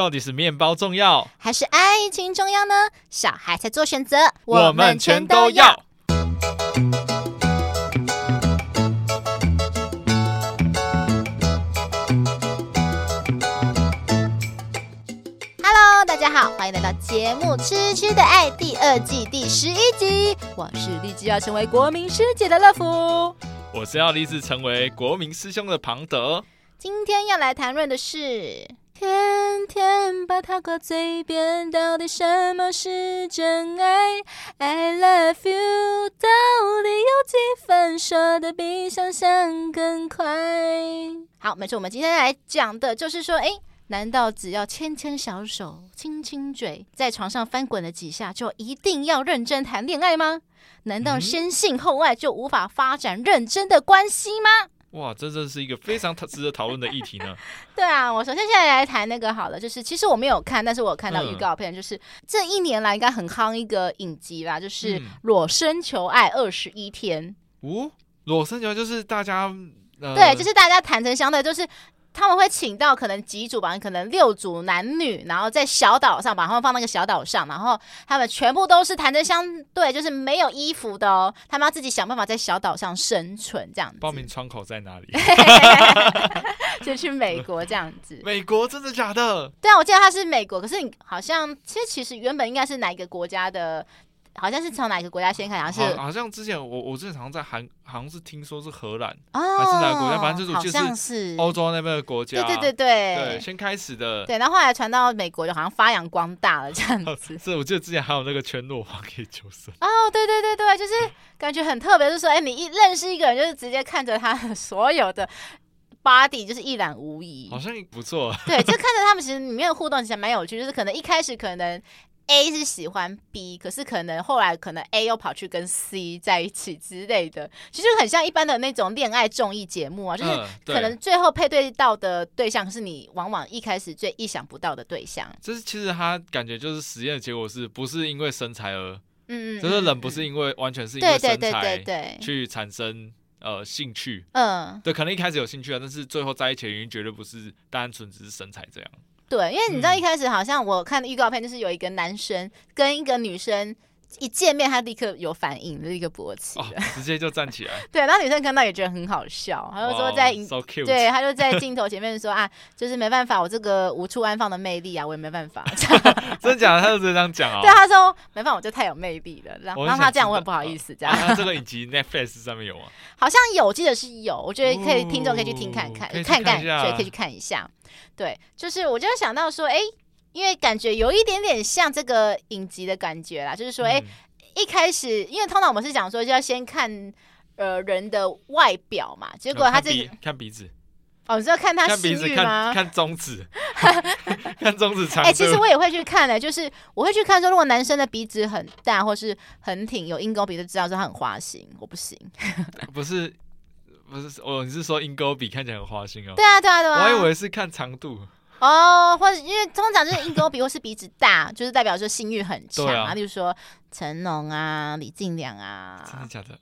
到底是面包重要，还是爱情重要呢？小孩才做选择，我们全都要。Hello，大家好，欢迎来到节目《痴痴的爱》第二季第十一集。我是立志要成为国民师姐的乐福，我是要立志成为国民师兄的庞德。今天要来谈论的是。天天把它挂嘴边，到底什么是真爱？I love you，到底有几分说得比想象更快？好，没错，我们今天来讲的就是说，哎，难道只要牵牵小手、亲亲嘴，在床上翻滚了几下，就一定要认真谈恋爱吗？难道先性后爱就无法发展认真的关系吗？哇，这真是一个非常值得讨论的议题呢。对啊，我首先现在来谈那个好了，就是其实我没有看，但是我有看到预告片，嗯、就是这一年来应该很夯一个影集啦，就是《裸身求爱二十一天》。哦，裸身求爱就是大家、呃、对，就是大家坦诚相待，就是。他们会请到可能几组吧，可能六组男女，然后在小岛上把他们放那个小岛上，然后他们全部都是坦诚相对，就是没有衣服的哦。他们要自己想办法在小岛上生存，这样子。报名窗口在哪里？就去美国这样子。美国真的假的？对啊，我记得他是美国，可是你好像其实其实原本应该是哪一个国家的？好像是从哪个国家先开？好像是好，像之前我我之前好像在韩，好像是听说是荷兰，哦，还是哪个国家？反正就是好像是欧洲那边的国家。对对对对，对，先开始的。对，然后后来传到美国，就好像发扬光大了这样子。是，我记得之前还有那个全裸皇可以求生。哦，对对对对，就是感觉很特别，就是说，哎，你一认识一个人，就是直接看着他的所有的 body，就是一览无遗。好像不错。对，就看着他们，其实里面的互动其实蛮有趣，就是可能一开始可能。A 是喜欢 B，可是可能后来可能 A 又跑去跟 C 在一起之类的，其实很像一般的那种恋爱综艺节目啊，就是可能最后配对到的对象是你往往一开始最意想不到的对象。就是其实他感觉就是实验的结果是不是因为身材而，嗯嗯，就是人不是因为完全是因为身材去产生呃兴趣，嗯，对，可能一开始有兴趣啊，但是最后在一起的原因绝对不是单纯只是身材这样。对，因为你知道一开始好像我看的预告片，就是有一个男生跟一个女生一见面，他立刻有反应，立刻勃起，哦，直接就站起来。对，然后女生看到也觉得很好笑，他就说在，wow, so cute. 对，他就在镜头前面说啊，就是没办法，我这个无处安放的魅力啊，我也没办法。真的假的？他就直接这样讲啊？对，他说没办法，我就太有魅力了，然后让他这样我很不好意思这样。他这个影集 Netflix 上面有吗？好像有，我记得是有，我觉得可以，听众可以去听看看，看看，所以可以去看一下。对，就是我就想到说，哎，因为感觉有一点点像这个影集的感觉啦，就是说，哎、嗯，一开始，因为通常我们是讲说就要先看呃人的外表嘛，结果他这个、看鼻子，哦，你知道看他性欲吗？看中指，看中指长。哎，其实我也会去看的、欸，就是我会去看说，如果男生的鼻子很大或是很挺，有鹰钩鼻，就知道说他很花心，我不行。不是。不是哦，你是说鹰钩鼻看起来很花心哦？对啊，对啊，对啊。我还以为是看长度哦，或者因为通常就是鹰钩鼻或是鼻子大，就是代表说性欲很强啊。例如说成龙啊、李进良啊。真的假的？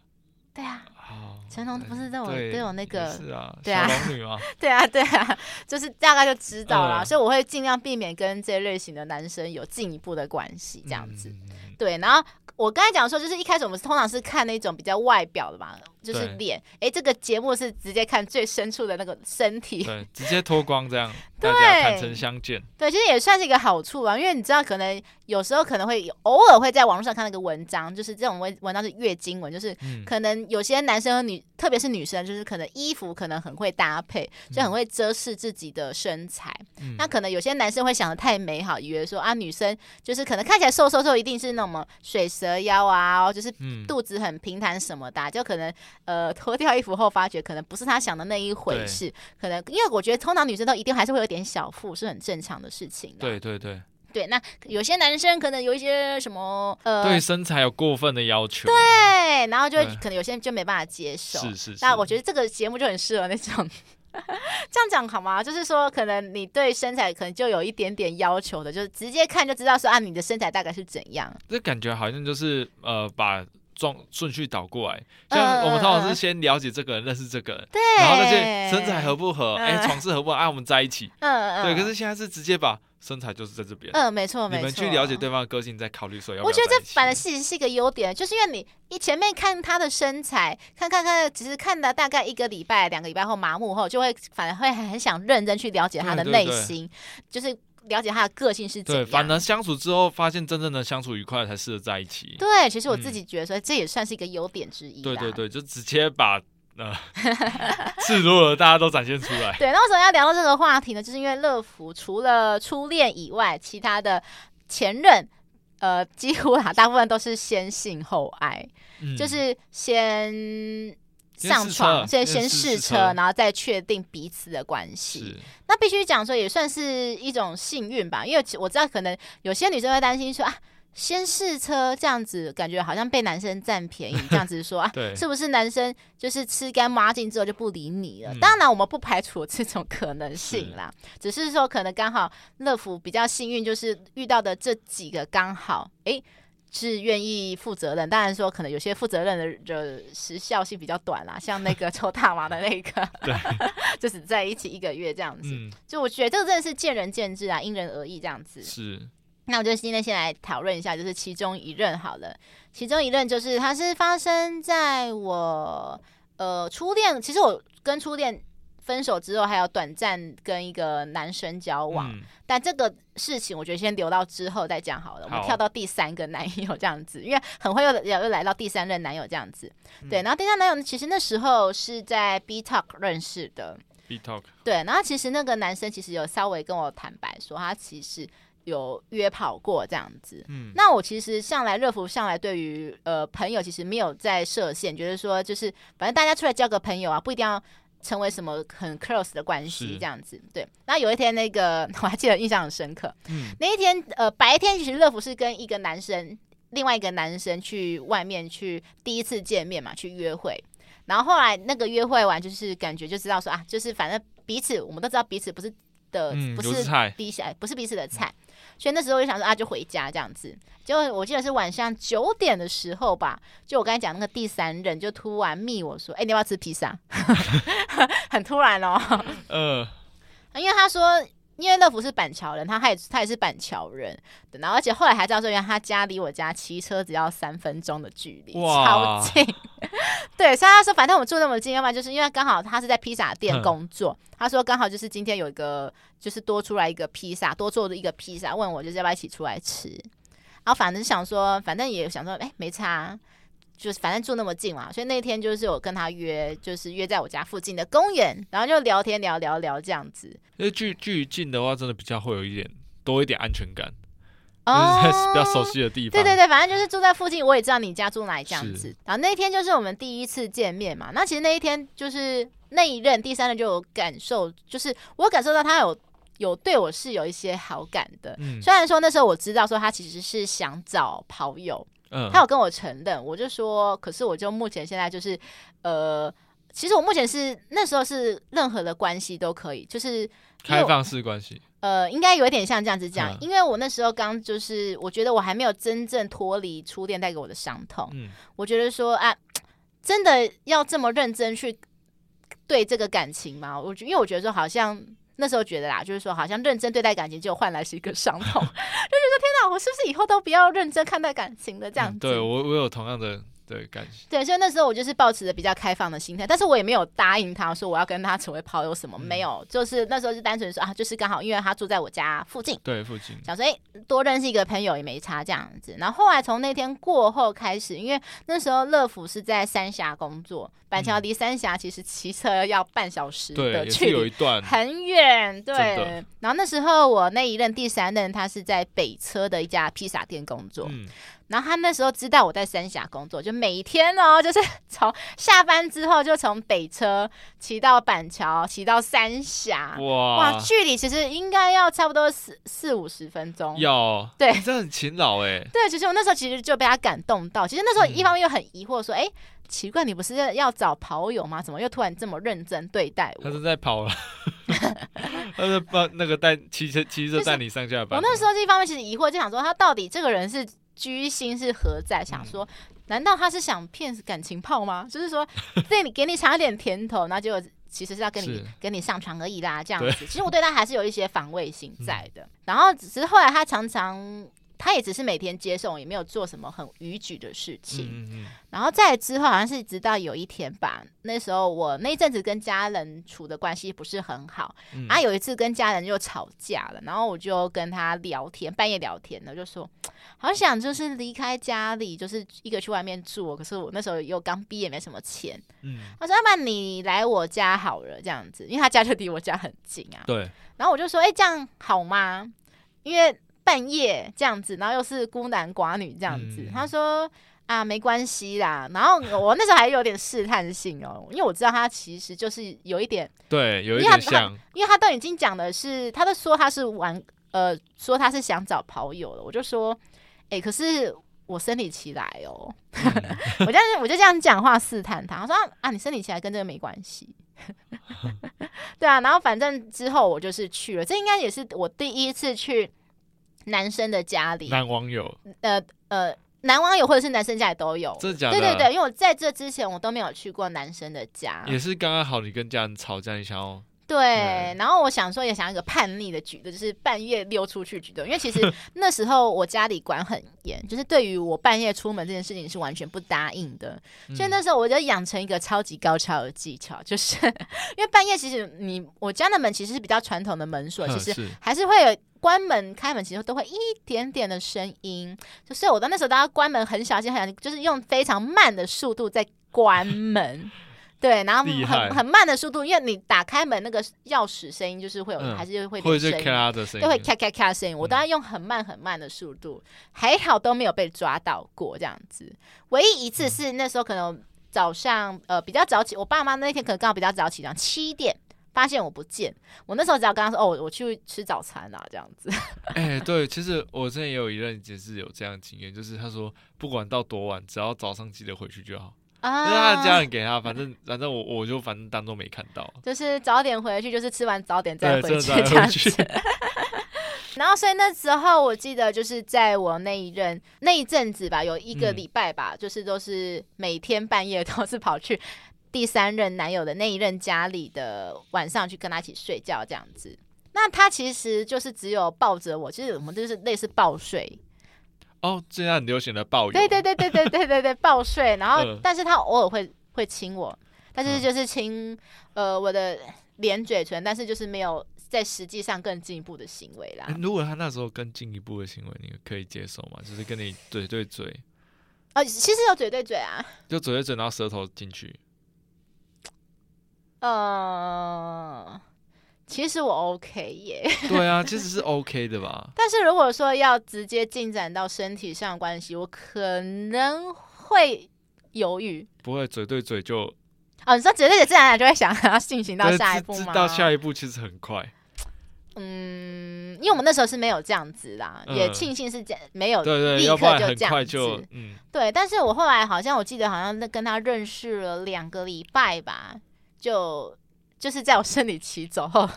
对啊。哦。成龙不是都有都有那个？是啊。对啊。小龙女吗？对啊，对啊，就是大概就知道了，所以我会尽量避免跟这类型的男生有进一步的关系，这样子。对，然后我刚才讲说，就是一开始我们通常是看那种比较外表的嘛。就是脸，哎，这个节目是直接看最深处的那个身体，对，直接脱光这样，大家坦诚相见。对，其实也算是一个好处啊，因为你知道，可能有时候可能会有偶尔会在网络上看那个文章，就是这种文文章是月经文，就是可能有些男生和女，嗯、特别是女生，就是可能衣服可能很会搭配，就很会遮饰自己的身材。嗯、那可能有些男生会想的太美好，以为说啊，女生就是可能看起来瘦瘦瘦，一定是那么水蛇腰啊，就是肚子很平坦什么的，啊，就可能。呃，脱掉衣服后，发觉可能不是他想的那一回事。可能因为我觉得，通常女生都一定还是会有点小腹，是很正常的事情。对对对对，那有些男生可能有一些什么呃，对身材有过分的要求。对，然后就可能有些人就没办法接受。是是是。那我觉得这个节目就很适合那种 这样讲好吗？就是说，可能你对身材可能就有一点点要求的，就是直接看就知道说啊，你的身材大概是怎样。这感觉好像就是呃把。状顺序倒过来，像我们通常是先了解这个人，认识这个人，对，然后那些身材合不合，哎，床事合不合，哎，我们在一起，嗯嗯，对。可是现在是直接把身材就是在这边。嗯，没错，没错。你们去了解对方的个性，再考虑说要不要。我觉得这反而其实是一个优点，就是因为你你前面看他的身材，看看看，只是看了大概一个礼拜、两个礼拜后麻木后，就会反而会很想认真去了解他的内心，就是了解他的个性是怎样。对，反而相处之后，发现真正的相处愉快才适合在一起。对，其实我自己觉得说，这也算是一个优点之一。对对对，就直接把。呃，赤裸的大家都展现出来。对，那为什么要聊到这个话题呢？就是因为乐福除了初恋以外，其他的前任，呃，几乎啊，大部分都是先性后爱，嗯、就是先上床，先先试车，然后再确定彼此的关系。那必须讲说，也算是一种幸运吧，因为我知道可能有些女生会担心说啊。先试车这样子，感觉好像被男生占便宜 这样子说啊，是不是男生就是吃干抹净之后就不理你了？嗯、当然，我们不排除这种可能性啦，是只是说可能刚好乐福比较幸运，就是遇到的这几个刚好哎、欸、是愿意负责任。当然说可能有些负责任的的时效性比较短啦，像那个抽大麻的那个，对，就是在一起一个月这样子。嗯、就我觉得这个真的是见仁见智啊，因人而异这样子。是。那我就今天先来讨论一下，就是其中一任好了。其中一任就是，它是发生在我呃初恋，其实我跟初恋分手之后，还有短暂跟一个男生交往。嗯、但这个事情，我觉得先留到之后再讲好了。好，我们跳到第三个男友这样子，因为很会又又来到第三任男友这样子。嗯、对，然后第三男友呢，其实那时候是在 B Talk 认识的。B Talk。对，然后其实那个男生其实有稍微跟我坦白说，他其实。有约跑过这样子，嗯，那我其实向来乐福向来对于呃朋友其实没有在设限，觉得说就是反正大家出来交个朋友啊，不一定要成为什么很 close 的关系这样子，是对。那有一天那个 我还记得印象很深刻，嗯，那一天呃白天其实乐福是跟一个男生，另外一个男生去外面去第一次见面嘛，去约会，然后后来那个约会完就是感觉就知道说啊，就是反正彼此我们都知道彼此不是的，嗯、不是彼此不是彼此的菜。嗯所以那时候我就想说啊，就回家这样子。结果我记得是晚上九点的时候吧，就我刚才讲那个第三任就突然密我说：“哎、欸，你要不要吃披萨？” 很突然哦。嗯。因为他说，因为乐福是板桥人，他他也他也是板桥人，然后而且后来还知道说，原来他家离我家骑车只要三分钟的距离，超近。对，所以他说，反正我们住那么近，要不然就是因为刚好他是在披萨店工作。嗯、他说刚好就是今天有一个，就是多出来一个披萨，多做的一个披萨，问我就是要不要一起出来吃。然后反正想说，反正也想说，哎、欸，没差，就是反正住那么近嘛。所以那天就是我跟他约，就是约在我家附近的公园，然后就聊天聊聊聊这样子。因为距距近的话，真的比较会有一点多一点安全感。就是在比较熟悉的地方，对对对，反正就是住在附近，我也知道你家住哪里这样子。然后那天就是我们第一次见面嘛，那其实那一天就是那一任第三任就有感受，就是我感受到他有有对我是有一些好感的。嗯，虽然说那时候我知道说他其实是想找跑友，嗯，他有跟我承认，我就说，可是我就目前现在就是呃，其实我目前是那时候是任何的关系都可以，就是开放式关系。呃，应该有一点像这样子讲，嗯、因为我那时候刚就是，我觉得我还没有真正脱离初恋带给我的伤痛。嗯，我觉得说啊，真的要这么认真去对这个感情吗？我觉，因为我觉得说好像那时候觉得啦，就是说好像认真对待感情，就换来是一个伤痛，就觉得天哪，我是不是以后都不要认真看待感情的这样子？嗯、对我，我有同样的。对，感谢。对，所以那时候我就是抱持着比较开放的心态，但是我也没有答应他说我要跟他成为跑友什么，嗯、没有，就是那时候是单纯说啊，就是刚好因为他住在我家附近，对，附近，想说哎，多认识一个朋友也没差这样子。然后后来从那天过后开始，因为那时候乐福是在三峡工作，板桥离三峡其实骑车要半小时的距离，有一段很远，对。然后那时候我那一任第三任他是在北车的一家披萨店工作。嗯然后他那时候知道我在三峡工作，就每天哦，就是从下班之后就从北车骑到板桥，骑到三峡，哇哇，距离其实应该要差不多四四五十分钟。有，对，你真的很勤劳哎。对，其实我那时候其实就被他感动到。其实那时候一方面又很疑惑，说，哎、嗯，奇怪，你不是要找跑友吗？怎么又突然这么认真对待我？他是在跑了，他是帮那个带骑车骑车带你上下班。我那时候一方面其实疑惑，就想说他到底这个人是。居心是何在？想说，难道他是想骗感情炮吗？就是说，对你给你尝一点甜头，那就其实是要跟你跟你上床而已啦，这样子。其实我对他还是有一些防卫心在的。嗯、然后只是后来他常常。他也只是每天接送，也没有做什么很逾矩的事情。嗯嗯，然后再之后，好像是直到有一天吧，那时候我那一阵子跟家人处的关系不是很好。嗯、啊，有一次跟家人又吵架了，然后我就跟他聊天，半夜聊天呢，就说好想就是离开家里，就是一个去外面住。可是我那时候又刚毕业，没什么钱。嗯，他说要不然你来我家好了，这样子，因为他家就离我家很近啊。对。然后我就说，哎、欸，这样好吗？因为。半夜这样子，然后又是孤男寡女这样子，嗯、他说啊，没关系啦。然后我那时候还有点试探性哦，因为我知道他其实就是有一点对，有一点像，因为他都已经讲的是，他都说他是玩呃，说他是想找跑友了。我就说，哎、欸，可是我生理期来哦，嗯、我这样我就这样讲话试探他，他说啊，你生理期来跟这个没关系，对啊。然后反正之后我就是去了，这应该也是我第一次去。男生的家里，男网友，呃呃，男网友或者是男生家里都有，真的假的？对对对，因为我在这之前我都没有去过男生的家，也是刚刚好你跟家人吵架一下哦。对，对。然后我想说也想要一个叛逆的举动，就是半夜溜出去举动，因为其实 那时候我家里管很严，就是对于我半夜出门这件事情是完全不答应的，所以那时候我就养成一个超级高超的技巧，就是 因为半夜其实你我家的门其实是比较传统的门锁，其实还是会有。关门、开门其实都会一点点的声音，就是我到那时候大家关门很小心、很小心，就是用非常慢的速度在关门，对，然后很很慢的速度，因为你打开门那个钥匙声音就是会有，嗯、还是会有声音，就会咔咔咔声音，我都要用很慢很慢的速度，嗯、还好都没有被抓到过这样子，唯一一次是那时候可能早上呃比较早起，我爸妈那天可能刚好比较早起，这样七点。发现我不见，我那时候只要跟他说：“哦，我去吃早餐啊，这样子。”哎，对，其实我之前也有一任也是有这样的经验，就是他说不管到多晚，只要早上记得回去就好。啊，就是他的家人给他，反正反正我我就反正当做没看到，就是早点回去，就是吃完早点再回去这样子。然后，所以那时候我记得就是在我那一任那一阵子吧，有一个礼拜吧，嗯、就是都是每天半夜都是跑去。第三任男友的那一任家里的晚上去跟他一起睡觉这样子，那他其实就是只有抱着我，其实我们就是类似抱睡。哦，现在很流行的抱拥。对对对对对对对对，抱睡。然后，呃、但是他偶尔会会亲我，但是就是亲呃我的脸嘴唇，但是就是没有在实际上更进一步的行为啦。如果他那时候更进一步的行为，你可以接受吗？就是跟你嘴对嘴。哦、呃，其实有嘴对嘴啊，就嘴对嘴，然后舌头进去。呃，其实我 OK 耶。对啊，其实是 OK 的吧。但是如果说要直接进展到身体上关系，我可能会犹豫。不会嘴对嘴就……哦，你说嘴对嘴，自然而然就会想要进行到下一步吗？到下一步其实很快。嗯，因为我们那时候是没有这样子啦，嗯、也庆幸是这样，没有立刻就这样子。嗯，对。但是我后来好像我记得好像那跟他认识了两个礼拜吧。就就是在我生理期走后，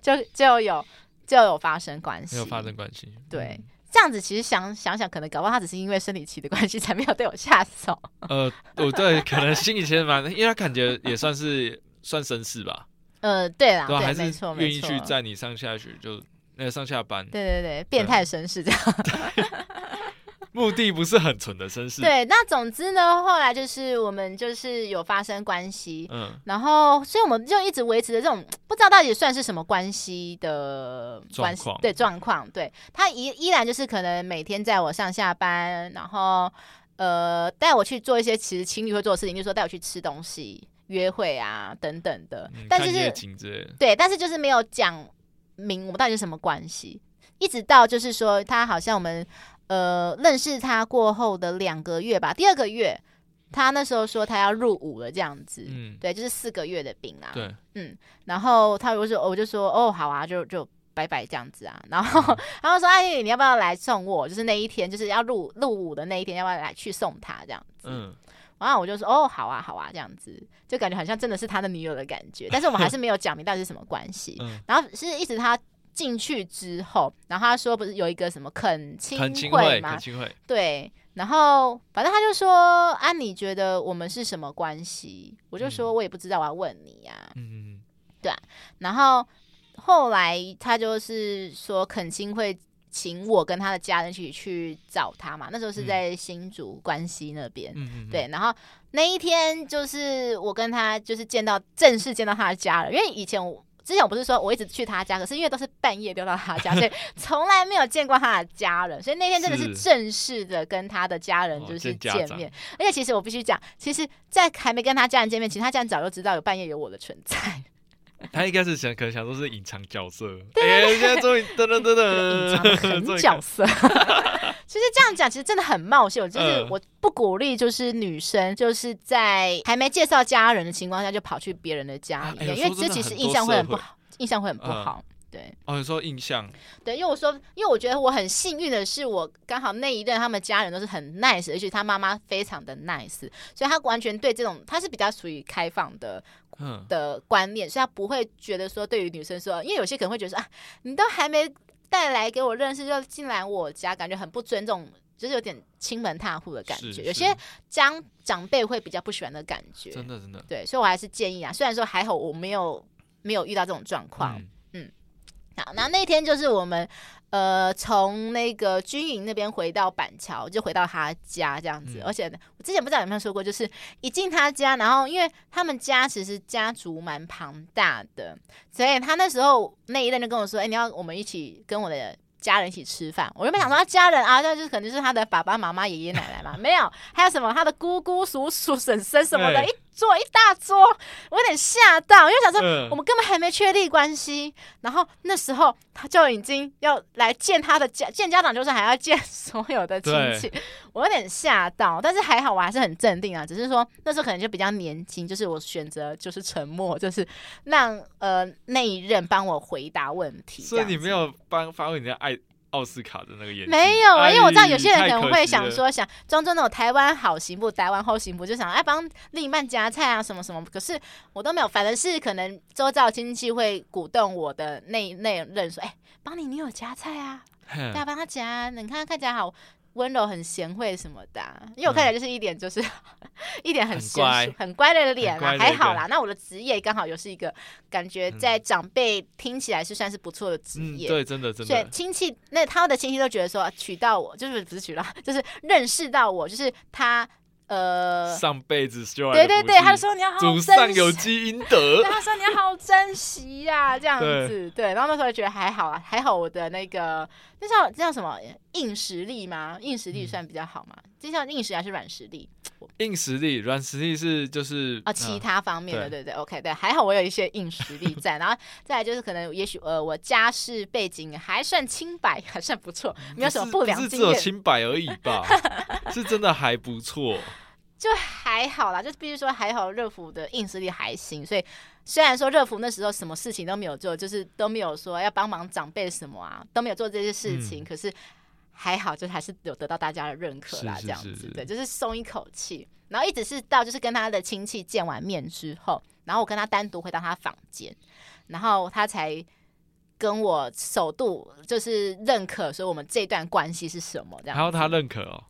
就就有就有发生关系，没有发生关系。对，嗯、这样子其实想想想，可能搞不好他只是因为生理期的关系才没有对我下手。呃，我对，可能心里其实蛮，因为他感觉也算是算绅士吧。呃，对啦，对，对还是愿意去载你上下学，就那个上下班。对对对，变态绅士这样。对 目的不是很纯的绅士。对，那总之呢，后来就是我们就是有发生关系，嗯，然后所以我们就一直维持着这种不知道到底算是什么关系的关系，状况。对状况，对他依依然就是可能每天在我上下班，然后呃带我去做一些其实情侣会做的事情，就是说带我去吃东西、约会啊等等的，嗯、但是是对，但是就是没有讲明我们到底是什么关系，一直到就是说他好像我们。呃，认识他过后的两个月吧，第二个月，他那时候说他要入伍了，这样子，嗯，对，就是四个月的兵啊，对，嗯，然后他我说，我就说，哦，好啊，就就拜拜这样子啊，然后他就说，哎，你要不要来送我？就是那一天，就是要入入伍的那一天，要不要来去送他这样子？嗯，然后我就说，哦，好啊，好啊，这样子，就感觉好像真的是他的女友的感觉，但是我们还 是没有讲明到底是什么关系，嗯，然后是一直他。进去之后，然后他说不是有一个什么恳亲会吗？恳亲会。对，然后反正他就说：“啊，你觉得我们是什么关系？”我就说：“我也不知道，我要问你呀。”嗯嗯对、啊，然后后来他就是说恳亲会请我跟他的家人一起去找他嘛，那时候是在新竹关西那边，嗯、对，然后那一天就是我跟他就是见到正式见到他的家人，因为以前我。之前我不是说我一直去他家，可是因为都是半夜溜到他家，所以从来没有见过他的家人。所以那天真的是正式的跟他的家人就是见面。哦、而且其实我必须讲，其实，在还没跟他家人见面，其实他家人早就知道有半夜有我的存在。他应该是想，可能想说是隐藏角色。哎、欸，现在终于噔噔噔噔，隐藏角色。其实这样讲，其实真的很冒险。就是我不鼓励，就是女生就是在还没介绍家人的情况下就跑去别人的家里面，因为这其实印象会很不好，印象会很不好。对。哦，你说印象？对，因为我说，因为我觉得我很幸运的是，我刚好那一任他们家人都是很 nice，而且他妈妈非常的 nice，所以他完全对这种他是比较属于开放的。的观念，所以他不会觉得说，对于女生说，因为有些可能会觉得说啊，你都还没带来给我认识就进来我家，感觉很不尊重，就是有点亲门踏户的感觉。有些长长辈会比较不喜欢的感觉，真的真的。对，所以我还是建议啊，虽然说还好我没有没有遇到这种状况，好，那那天就是我们。呃，从那个军营那边回到板桥，就回到他家这样子。嗯、而且我之前不知道有没有说过，就是一进他家，然后因为他们家其实家族蛮庞大的，所以他那时候那一任就跟我说：“哎、欸，你要我们一起跟我的家人一起吃饭。”我原本想说他家人啊，那就是可能是他的爸爸妈妈、爷爷奶奶嘛，没有，还有什么他的姑姑、叔叔、婶婶什么的。欸坐一大桌，我有点吓到，因为想说我们根本还没确立关系，嗯、然后那时候他就已经要来见他的家，见家长就是还要见所有的亲戚，我有点吓到，但是还好我还是很镇定啊，只是说那时候可能就比较年轻，就是我选择就是沉默，就是让呃那一任帮我回答问题，所以你没有帮发挥你的爱。奥斯卡的那个演技没有啊，因为我知道有些人可能会想说，想装作那种台湾好行不，台湾后行不，就想哎帮另一半夹菜啊什么什么。可是我都没有，反正是可能周遭亲戚会鼓动我的那那任说，哎，帮你女友夹菜啊，要帮他夹，你看看起来好。温柔很贤惠什么的，因为我看起来就是一点就是、嗯、一点很贤淑很乖的脸啊，还好啦。那我的职业刚好又是一个感觉在长辈听起来是算是不错的职业，嗯、对，真的真的。所以亲戚那他的亲戚都觉得说娶到我就是不是娶到，就是认识到我就是他。呃，上辈子修来对对对，他说你要好祖上有积阴德，他说你要好珍惜呀、啊，这样子对，对。然后那时候觉得还好啊，还好我的那个那叫那叫什么硬实力吗？硬实力算比较好吗？嗯、这叫硬实力还是软实力？硬实力，软实力是就是啊，其他方面的，嗯、对对对，OK，对，还好我有一些硬实力在。然后 再来就是可能也许呃，我家世背景还算清白，还算不错，没有什么不良经验，是只有清白而已吧？是真的还不错，就还好啦，就必须说还好，热敷的硬实力还行。所以虽然说热敷那时候什么事情都没有做，就是都没有说要帮忙长辈什么啊，都没有做这些事情，嗯、可是。还好，就还是有得到大家的认可啦，这样子，对，就是松一口气。然后一直是到就是跟他的亲戚见完面之后，然后我跟他单独回到他房间，然后他才跟我首度就是认可说我们这段关系是什么这样。然后他认可哦。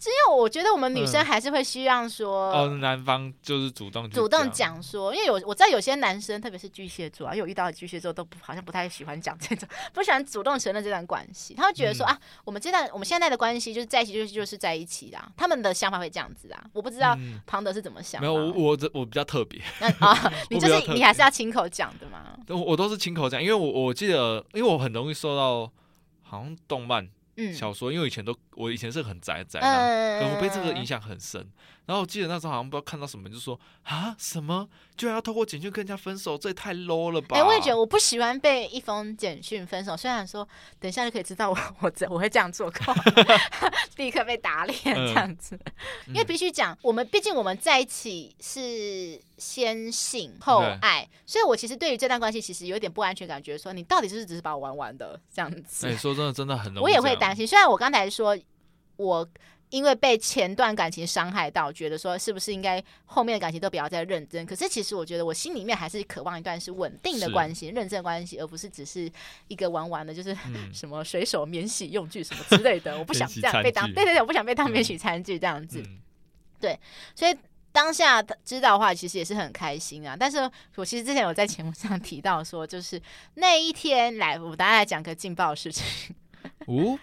只有我觉得我们女生还是会希望说，哦，男方就是主动主动讲说，因为有我知道有些男生，特别是巨蟹座啊，因为我遇到的巨蟹座都不好像不太喜欢讲这种，不喜欢主动承认这段关系，他会觉得说啊，我们这段我们现在的关系就是在一起就是就是在一起啦，他们的想法会这样子啊，我不知道庞德是怎么想。没有，我我我比较特别，啊，你就是你还是要亲口讲的吗？我我都是亲口讲，因为我我记得，因为我很容易受到好像动漫。小说，因为以前都我以前是很宅宅的，可我被这个影响很深。然后我记得那时候好像不知道看到什么，就说啊什么居然要透过简讯跟人家分手，这也太 low 了吧？哎、欸，我也觉得我不喜欢被一封简讯分手。虽然说等一下就可以知道我 我这我会这样做，立刻被打脸这样子。嗯、因为必须讲，我们毕竟我们在一起是先性后爱，所以我其实对于这段关系其实有点不安全感，觉得说你到底是不是只是把我玩玩的这样子？哎、欸，说真的，真的很容易。我也会担心。虽然我刚才说我。因为被前段感情伤害到，觉得说是不是应该后面的感情都不要再认真？可是其实我觉得我心里面还是渴望一段是稳定的关系、认真的关系，而不是只是一个玩玩的，就是 什么水手免洗用具什么之类的。嗯、我不想这样被当，对对对，我不想被当免洗餐具这样子。嗯、对，所以当下知道的话，其实也是很开心啊。但是我其实之前有在节目上提到说，就是那一天来，我大家来讲个劲爆的事情。哦，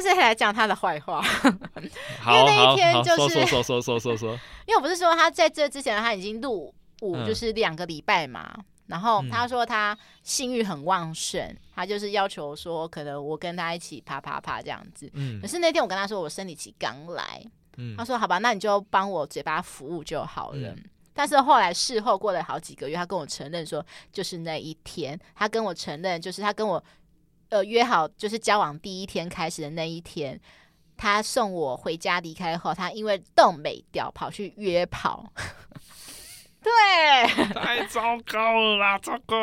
这是来讲他的坏话。好，因为那一天就是说说说说说说，因为我不是说他在这之前他已经入伍，就是两个礼拜嘛。嗯、然后他说他性欲很旺盛，他就是要求说，可能我跟他一起啪啪啪这样子。嗯。可是那天我跟他说，我生理期刚来。嗯，他说：“好吧，那你就帮我嘴巴服务就好了。嗯”但是后来事后过了好几个月，他跟我承认说，就是那一天，他跟我承认，就是他跟我呃约好，就是交往第一天开始的那一天，他送我回家离开后，他因为冻没掉，跑去约跑。对，太糟糕了啦，糟糕。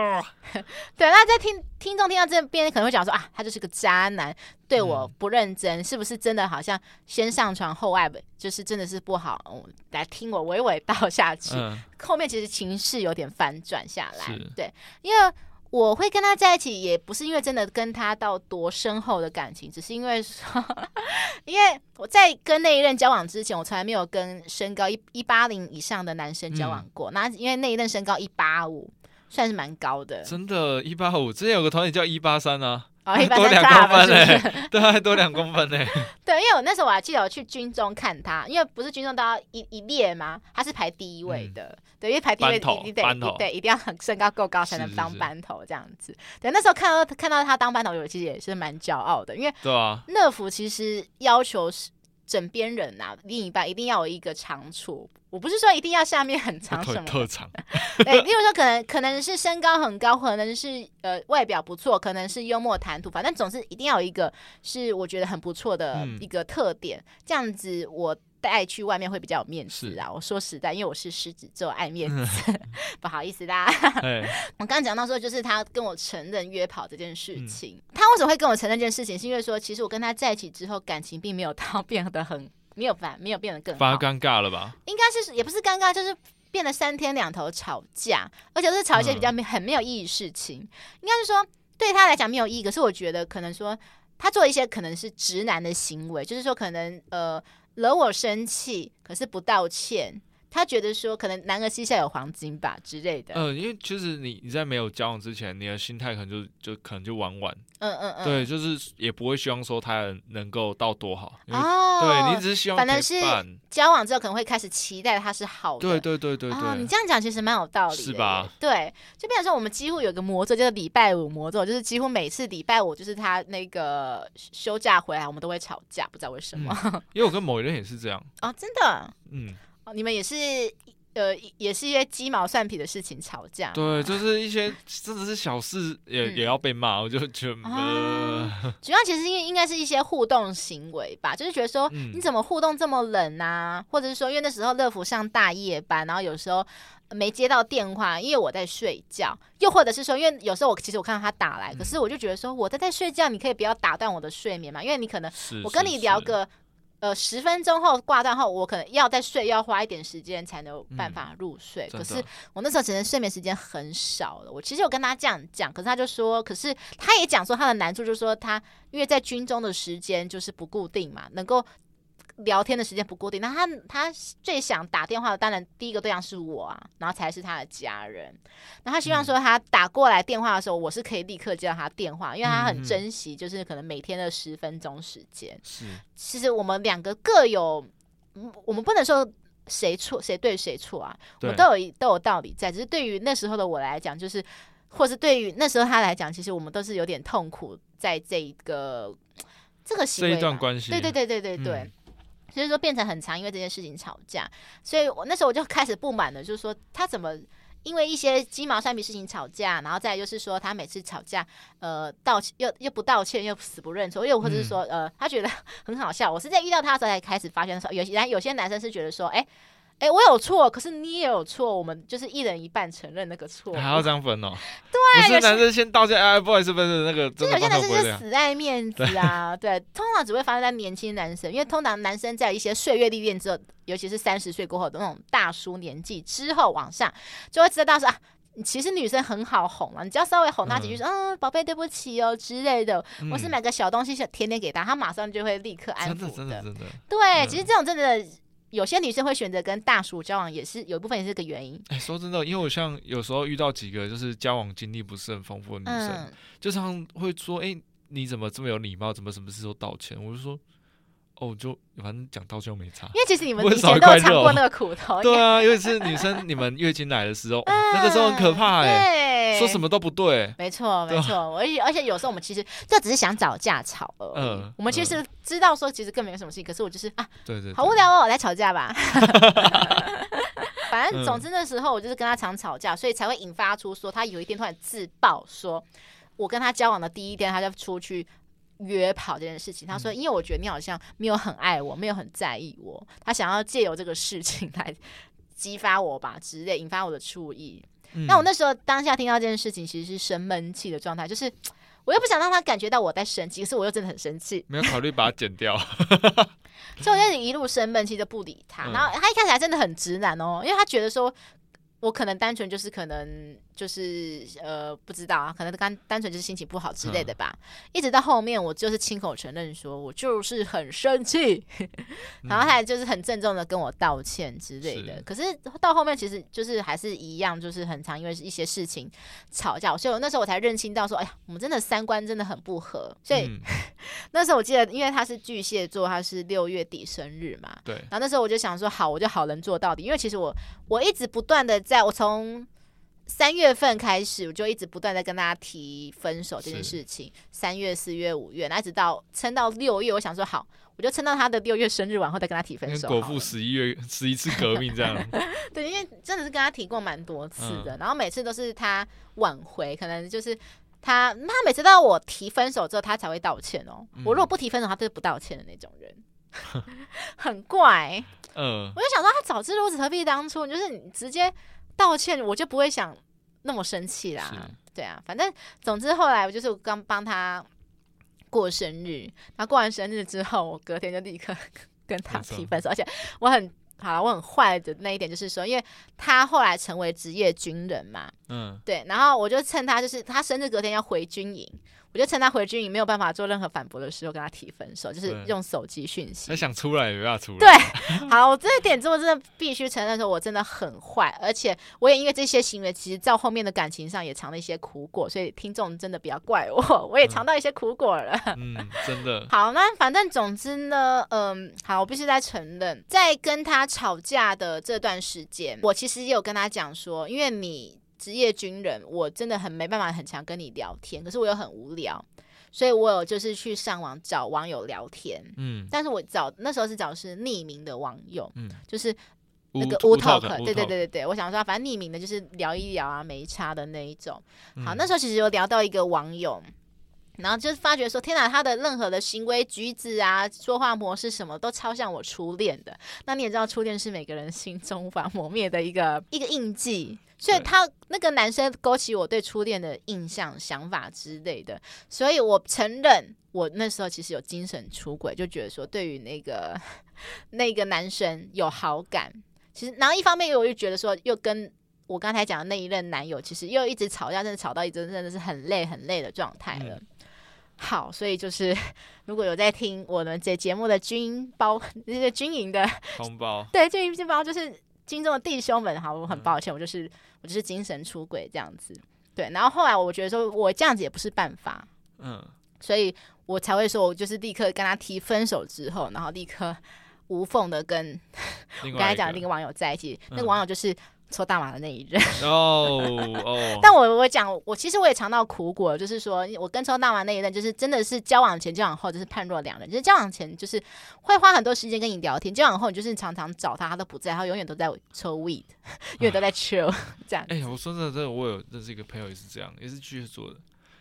对，那在听听众听到这边可能会讲说啊，他就是个渣男，对我不认真，嗯、是不是真的好像先上床后爱，就是真的是不好？嗯、来听我娓娓道下去，嗯、后面其实情势有点反转下来，对，因为。我会跟他在一起，也不是因为真的跟他到多深厚的感情，只是因为说，因为我在跟那一任交往之前，我从来没有跟身高一一八零以上的男生交往过。那、因为那一任身高一八五，算是蛮高的。真的，一八五，之前有个团体叫一八三啊。哦、一般多两公分嘞，对，还多两公分嘞。对，因为我那时候我还记得我去军中看他，因为不是军中都要一一列吗？他是排第一位的，嗯、对，因为排第一位你得头对，一定要身高够高才能当班头这样子。是是是对，那时候看到看到他当班头，我其实也是蛮骄傲的，因为对啊，乐福其实要求是。枕边人呐、啊，另一半一定要有一个长处。我不是说一定要下面很长什么特长，对，例如说可能可能是身高很高，可能是呃外表不错，可能是幽默谈吐，反正总是一定要有一个是我觉得很不错的一个特点，嗯、这样子我。带去外面会比较有面子啊！我说实在，因为我是狮子座，爱面子，不好意思啦。我刚刚讲到说，就是他跟我承认约跑这件事情。嗯、他为什么会跟我承认这件事情？是因为说，其实我跟他在一起之后，感情并没有到变得很没有反，没有变得更好。反而尴尬了吧？应该是也不是尴尬，就是变得三天两头吵架，而且都是吵一些比较没很没有意义的事情。嗯、应该是说对他来讲没有意义，可是我觉得可能说他做一些可能是直男的行为，就是说可能呃。惹我生气，可是不道歉。他觉得说，可能男儿膝下有黄金吧之类的。嗯，因为其实你你在没有交往之前，你的心态可能就就可能就玩玩。嗯嗯嗯。对，就是也不会希望说他能够到多好。哦。对，你只是希望。反正是交往之后可能会开始期待他是好的。对对对对对。你这样讲其实蛮有道理。是吧？对，就变成说我们几乎有个魔咒，就是礼拜五魔咒，就是几乎每次礼拜五就是他那个休假回来，我们都会吵架，不知道为什么。嗯，因为我跟某一人也是这样。哦，真的。嗯。你们也是，呃，也是一些鸡毛蒜皮的事情吵架。对，就是一些真的是小事也，也、嗯、也要被骂，我就觉得。啊、主要其实应应该是一些互动行为吧，就是觉得说、嗯、你怎么互动这么冷啊？或者是说，因为那时候乐福上大夜班，然后有时候没接到电话，因为我在睡觉；又或者是说，因为有时候我其实我看到他打来，嗯、可是我就觉得说我在在睡觉，你可以不要打断我的睡眠嘛？因为你可能我跟你聊个。呃，十分钟后挂断后，我可能要再睡，要花一点时间才能有办法入睡。嗯、可是我那时候只能睡眠时间很少了。我其实有跟他这样讲，可是他就说，可是他也讲说他的难处就是说他因为在军中的时间就是不固定嘛，能够。聊天的时间不固定，那他他最想打电话的当然第一个对象是我啊，然后才是他的家人。那他希望说他打过来电话的时候，我是可以立刻接到他电话，因为他很珍惜，就是可能每天的十分钟时间。是，其实我们两个各有，我们不能说谁错谁对谁错啊，我们都有都有道理在。只是对于那时候的我来讲，就是，或是对于那时候他来讲，其实我们都是有点痛苦在这一个这个行为这一段关系。对对对对对对。嗯所以说变成很长，因为这件事情吵架，所以我那时候我就开始不满了，就是说他怎么因为一些鸡毛蒜皮事情吵架，然后再就是说他每次吵架，呃，道歉又又不道歉，又死不认错，又或者是说，呃，他觉得 很好笑。我是在遇到他的时候才开始发现说，有些有些男生是觉得说，哎。哎、欸，我有错，可是你也有错，我们就是一人一半承认那个错，还要这样分哦？对，有些男生先道歉，哎，不好意思，不是那个，就有些男生就死爱面子啊，对，对，通常只会发生在年轻男生，因为通常男生在一些岁月历练之后，尤其是三十岁过后的那种大叔年纪之后往上，就会知道说啊，其实女生很好哄啊，你只要稍微哄她几句说，嗯，宝贝，对不起哦之类的，嗯、我是买个小东西甜甜给她，她马上就会立刻安抚的，真的真的真的，对，嗯、其实这种真的。有些女生会选择跟大叔交往，也是有一部分也是个原因。哎、欸，说真的，因为我像有时候遇到几个就是交往经历不是很丰富的女生，嗯、就常常会说：“哎、欸，你怎么这么有礼貌？怎么什么事都道歉？”我就说。哦，就反正讲到最后没差，因为其实你们 以前都有尝过那个苦头。对啊，尤其是女生，你们月经来的时候，那个时候很可怕哎，说什么都不对。没错，没错，而且而且有时候我们其实就只是想找架吵而已。嗯，我们其实知道说其实更没有什么事情，可是我就是啊，对对，好无聊哦，来吵架吧。反正总之那时候我就是跟他常吵架，所以才会引发出说他有一天突然自爆说，我跟他交往的第一天他就出去。约跑这件事情，他说：“因为我觉得你好像没有很爱我，没有很在意我，他想要借由这个事情来激发我吧，之类引发我的注意。嗯”那我那时候当下听到这件事情，其实是生闷气的状态，就是我又不想让他感觉到我在生气，可是我又真的很生气，没有考虑把它剪掉，所以我就一路生闷气就不理他。然后他一开始还真的很直男哦，因为他觉得说我可能单纯就是可能。就是呃不知道啊，可能刚单纯就是心情不好之类的吧。嗯、一直到后面，我就是亲口承认说，我就是很生气，然后他就是很郑重的跟我道歉之类的。是可是到后面，其实就是还是一样，就是很常因为一些事情吵架。所以我那时候我才认清到说，哎呀，我们真的三观真的很不合。所以、嗯、那时候我记得，因为他是巨蟹座，他是六月底生日嘛。对。然后那时候我就想说，好，我就好人做到底。因为其实我我一直不断的在我从。三月份开始，我就一直不断在跟大家提分手这件事情。三月、四月、五月，那一直到撑到六月，我想说好，我就撑到他的六月生日完后再跟他提分手。果腹十一月十一次革命这样。对，因为真的是跟他提过蛮多次的，嗯、然后每次都是他挽回，可能就是他他每次都要我提分手之后，他才会道歉哦。嗯、我如果不提分手，他就是不道歉的那种人，很怪。嗯，我就想说，他早知如此，何必当初？就是你直接。道歉，我就不会想那么生气啦。对啊，反正总之后来我就是刚帮他过生日，他过完生日之后，我隔天就立刻跟他提分手，而且我很好，我很坏的那一点就是说，因为他后来成为职业军人嘛，嗯，对，然后我就趁他就是他生日隔天要回军营。我就趁他回军营没有办法做任何反驳的时候，跟他提分手，就是用手机讯息。他想出来也没办法出来。对，好，我这一点之后真的必须承认说，我真的很坏，而且我也因为这些行为，其实在后面的感情上也尝了一些苦果，所以听众真的不要怪我，我也尝到一些苦果了。嗯，真的。好，那反正总之呢，嗯，好，我必须再承认，在跟他吵架的这段时间，我其实也有跟他讲说，因为你。职业军人，我真的很没办法很常跟你聊天，可是我又很无聊，所以我有就是去上网找网友聊天，嗯，但是我找那时候是找是匿名的网友，嗯，就是那个 Wootalk，对对对对对，我想说反正匿名的，就是聊一聊啊，没差的那一种。好，那时候其实有聊到一个网友，然后就是发觉说，天哪，他的任何的行为举止啊，说话模式什么都超像我初恋的。那你也知道，初恋是每个人心中无 法磨灭的一个一个印记。所以他那个男生勾起我对初恋的印象、想法之类的，所以我承认我那时候其实有精神出轨，就觉得说对于那个 那个男生有好感。其实，然后一方面我又觉得说，又跟我刚才讲的那一任男友，其实又一直吵架，真的吵到一直真的是很累很累的状态了。嗯、好，所以就是 如果有在听我们这节目的军包，那个军营的同胞，对，军营军包就是。军中的弟兄们，好，我很抱歉，嗯、我就是我就是精神出轨这样子，对。然后后来我觉得说，我这样子也不是办法，嗯，所以我才会说，我就是立刻跟他提分手之后，然后立刻无缝的跟我刚才讲的那个网友在一起，那个网友就是。抽大麻的那一任哦 哦，但我我讲我其实我也尝到苦果，就是说我跟抽大麻那一任，就是真的是交往前交往后就是判若两人，就是交往前就是会花很多时间跟你聊天，交往后你就是常常找他，他都不在，他永远都在抽 weed，永远都在 chill 这样。哎呀，我说真的，真的我有认识一个朋友也是这样，也是巨蟹座的，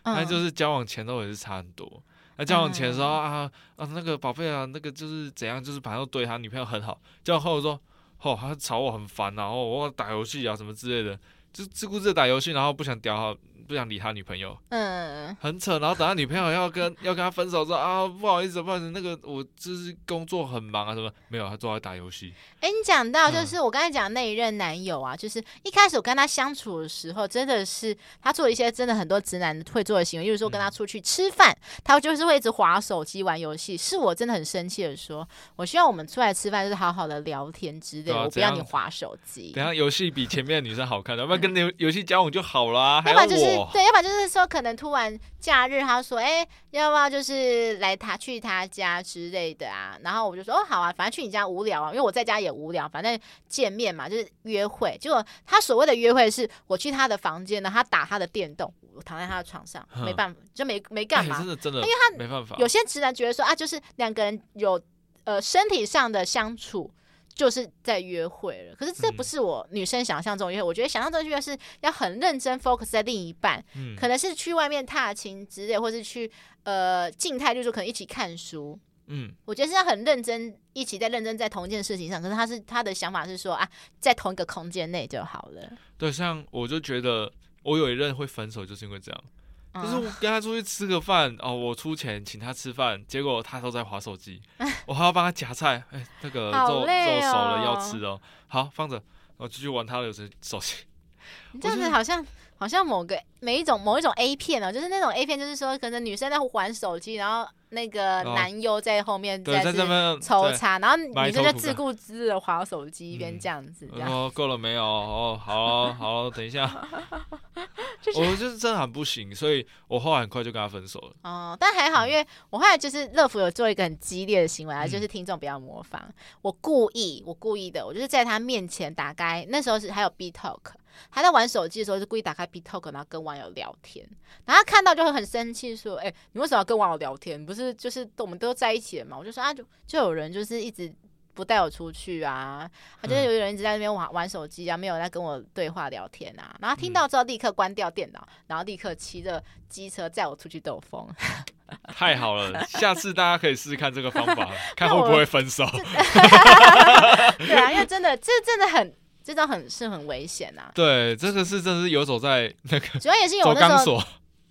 他就是交往前都也是差很多。那交往前的时候啊啊那个宝贝啊，那个就是怎样，就是反正对他女朋友很好，交往后说。哦，他吵我很烦，然后我打游戏啊什么之类的，就自顾自打游戏，然后不想屌，不想理他女朋友，嗯，很扯。然后等他女朋友要跟要跟他分手之后啊，不好意思，不好意思，那个我就是工作很忙啊，什么没有，他坐在打游戏。哎、欸，你讲到就是我刚才讲的那一任男友啊，嗯、就是一开始我跟他相处的时候，真的是他做了一些真的很多直男会做的行为，就是说跟他出去吃饭，嗯、他就是会一直划手机玩游戏，是我真的很生气的说，我希望我们出来吃饭就是好好的聊天之类，啊、我不要你划手机。等下游戏比前面的女生好看的，要不然跟游游戏交往就好了、啊。要不对，要不然就是说可能突然假日他说，哎、欸，要不要就是来他去他家之类的啊？然后我就说，哦，好啊，反正去你家无聊啊，因为我在家也无聊，反正见面嘛，就是约会。结果他所谓的约会是我去他的房间呢，他打他的电动，我躺在他的床上，没办法，就没没干嘛、欸，真的真的，因为他没办法。有些直男觉得说啊，就是两个人有呃身体上的相处。就是在约会了，可是这不是我女生想象中约会。嗯、我觉得想象中约会是要很认真 focus 在另一半，嗯、可能是去外面踏青之类，或是去呃静态，就是可能一起看书。嗯，我觉得是要很认真，一起在认真在同一件事情上。可是他是他的想法是说啊，在同一个空间内就好了。对，像我就觉得我有一任会分手，就是因为这样。就是我跟他出去吃个饭哦，我出钱请他吃饭，结果他都在划手机，我还要帮他夹菜，哎，那个肉肉熟了要吃哦，好放着，我继续玩他的手手机。你这样子好像好像某个每一种某一种 A 片哦，就是那种 A 片，就是说可能女生在玩手机，然后。那个男优在后面在抽插，然后女生就自顾自的划手机，一边这样子。然后够了没有？哦，好 好，等一下。我就是真的很不行，所以我后来很快就跟他分手了。哦，但还好，因为我后来就是乐福有做一个很激烈的行为啊，就是听众不要模仿。我故意，我故意的，我就是在他面前打开，那时候是还有 B Talk。他在玩手机的时候，就故意打开 BeeTalk，然后跟网友聊天。然后他看到就会很生气，说：“哎、欸，你为什么要跟网友聊天？不是就是我们都在一起了嘛？”我就说：“啊，就就有人就是一直不带我出去啊，他就是有人一直在那边玩玩手机啊，没有在跟我对话聊天啊。”然后听到之后立刻关掉电脑，然后立刻骑着机车载我出去兜风。太好了，下次大家可以试试看这个方法，看会不会分手。对啊，因为真的这真的很。这招很是很危险呐、啊。对，这个是真的是游走在那个，主要也是有那时候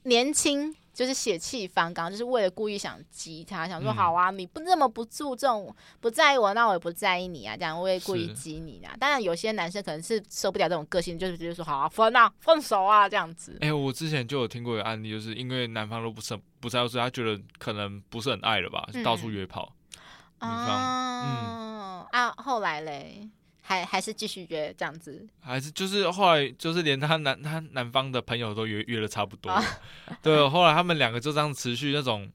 年轻，就是血气方刚，就是为了故意想激他，想说好啊，你不那么不注重、不在意我，那我也不在意你啊，这样我也故意激你啊。当然，有些男生可能是受不了这种个性，就是直接说好啊，分啊，分手啊，这样子。哎、欸，我之前就有听过一个案例，就是因为男方都不是不在乎，所以他觉得可能不是很爱了吧，就到处约炮。嗯、啊，嗯啊，后来嘞。还还是继续约这样子，还是就是后来就是连他男他男方的朋友都约约了差不多，啊、对，后来他们两个就这样持续那种，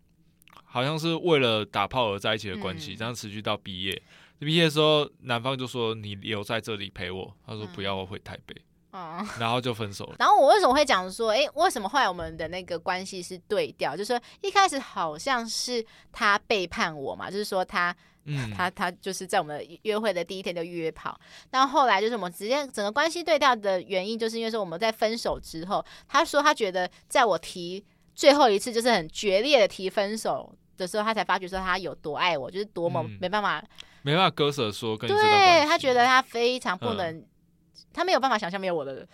好像是为了打炮而在一起的关系，嗯、这样持续到毕业。毕业的时候，男方就说你留在这里陪我，他说不要，我回台北，嗯、然后就分手了。然后我为什么会讲说，哎、欸，为什么后来我们的那个关系是对调？就是说一开始好像是他背叛我嘛，就是说他。嗯，他他就是在我们约会的第一天就约跑，那后后来就是我们直接整个关系对调的原因，就是因为说我们在分手之后，他说他觉得在我提最后一次就是很决裂的提分手的时候，他才发觉说他有多爱我，就是多么没办法、嗯、没办法割舍说跟你对他觉得他非常不能。嗯他没有办法想象没有我的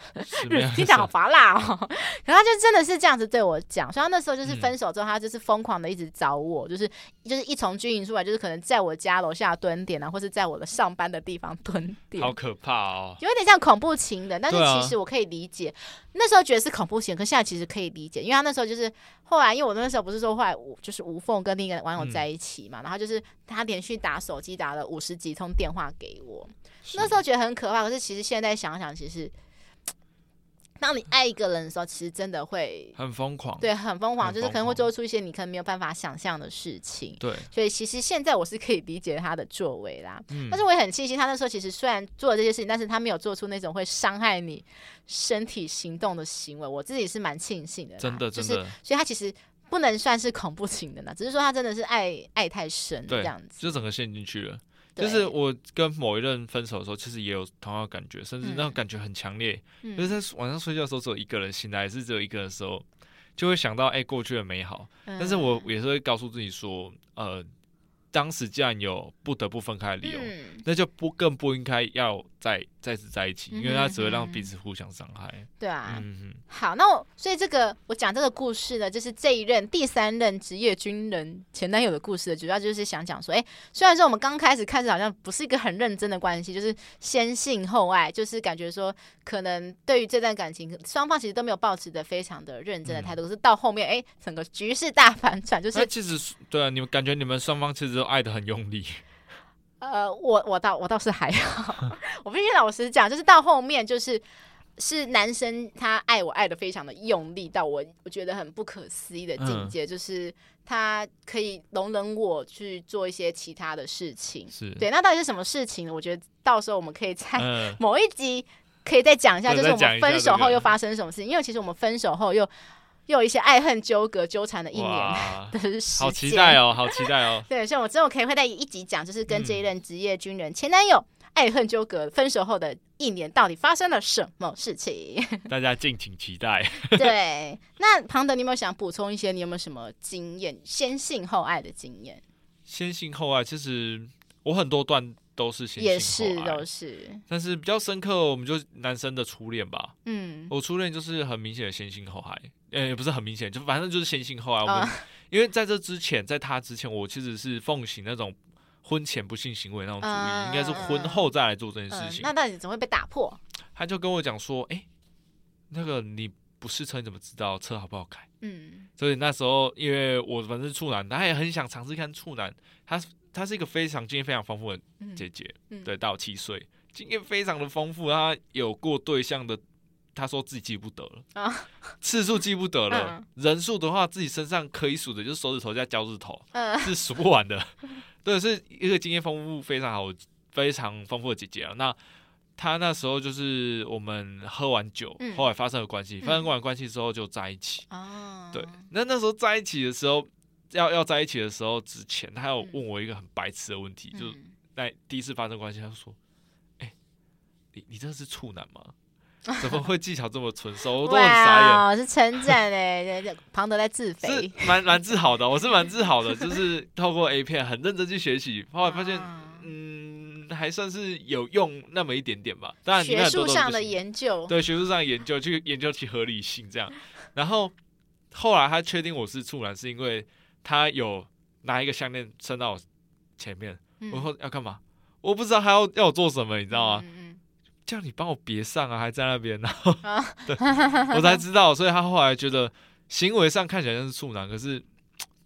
人，听起来好拔辣哦。可他就真的是这样子对我讲，所以他那时候就是分手之后，他就是疯狂的一直找我，就是就是一从军营出来，就是可能在我家楼下蹲点啊，或是在我的上班的地方蹲点，好可怕哦，有点像恐怖情人。但是其实我可以理解，那时候觉得是恐怖情人，可现在其实可以理解，因为他那时候就是后来，因为我那时候不是说后来我就是无缝跟另一个网友在一起嘛，然后就是他连续打手机打了五十几通电话给我。那时候觉得很可怕，可是其实现在想想，其实 当你爱一个人的时候，其实真的会很疯狂，对，很疯狂，就是可能会做出一些你可能没有办法想象的事情。对，所以其实现在我是可以理解他的作为啦，嗯、但是我也很庆幸他那时候其实虽然做了这些事情，但是他没有做出那种会伤害你身体行动的行为，我自己是蛮庆幸的，真的，就是、真的，所以他其实不能算是恐怖情人呢，只是说他真的是爱爱太深这样子，就整个陷进去了。就是我跟某一任分手的时候，其实也有同样的感觉，甚至那种感觉很强烈。嗯、就是在晚上睡觉的时候，只有一个人醒来，还是只有一个人的时候，就会想到哎、欸、过去的美好。嗯、但是我也是会告诉自己说，呃，当时既然有不得不分开的理由，嗯、那就不更不应该要再再再次在一起，因为他只会让彼此互相伤害。对啊，嗯嗯。好，那我所以这个我讲这个故事呢，就是这一任第三任职业军人前男友的故事，主要就是想讲说，哎，虽然说我们刚开始看着好像不是一个很认真的关系，就是先性后爱，就是感觉说可能对于这段感情，双方其实都没有保持的非常的认真的态度，可、嗯、是到后面，哎，整个局势大反转，就是其实对啊，你们感觉你们双方其实都爱的很用力。呃，我我倒我倒是还好，我必须老实讲，就是到后面就是是男生他爱我爱的非常的用力，到我我觉得很不可思议的境界，嗯、就是他可以容忍我去做一些其他的事情。是对，那到底是什么事情呢？我觉得到时候我们可以在某一集可以再讲一下，就是我们分手后又发生什么事情，因为其实我们分手后又。又有一些爱恨纠葛纠缠的一年 的时间，好期待哦，好期待哦。对，所以我之后可以会在一集讲，就是跟这一任职业军人前男友爱恨纠葛，分手后的一年到底发生了什么事情？大家敬请期待。对，那庞德，你有没有想补充一些？你有没有什么经验？先性后爱的经验？先性后爱，其实我很多段。都是先性后爱，也是都是，但是比较深刻，我们就男生的初恋吧。嗯，我初恋就是很明显的先性后爱，呃、欸，也不是很明显，就反正就是先性后爱。我们、哦、因为在这之前，在他之前，我其实是奉行那种婚前不性行为那种主义，嗯、应该是婚后再来做这件事情。嗯、那到底怎么会被打破？他就跟我讲说：“哎、欸，那个你不试车，你怎么知道车好不好开？”嗯，所以那时候因为我反正是处男，他也很想尝试看处男，他。她是一个非常经验非常丰富的姐姐，嗯嗯、对，大我七岁，经验非常的丰富。她有过对象的，她说自己记不得了，啊、次数记不得了，嗯、人数的话自己身上可以数的，就是手指头加脚趾头，嗯、是数不完的。对，是一个经验丰富非常好、非常丰富的姐姐啊。那她那时候就是我们喝完酒，嗯、后来发生了关系，发生完关系之后就在一起。嗯、对，那那时候在一起的时候。要要在一起的时候之前，他有问我一个很白痴的问题，嗯、就是在第一次发生关系，他说：“哎、欸，你你真的是处男吗？怎么会技巧这么纯熟？”我都很傻眼。哇，是称赞哎，庞德在自肥，蛮蛮自豪的。我是蛮自豪的，就是透过 A 片很认真去学习，后来发现，嗯，还算是有用那么一点点吧。当然，学术上的研究，对学术上的研究去研究其合理性这样。然后后来他确定我是处男，是因为。他有拿一个项链伸到我前面，嗯、我说要干嘛？我不知道他要要我做什么，你知道吗？嗯嗯、叫你帮我别上啊，还在那边，然后、啊、对，我才知道，所以他后来觉得行为上看起来像是处男，可是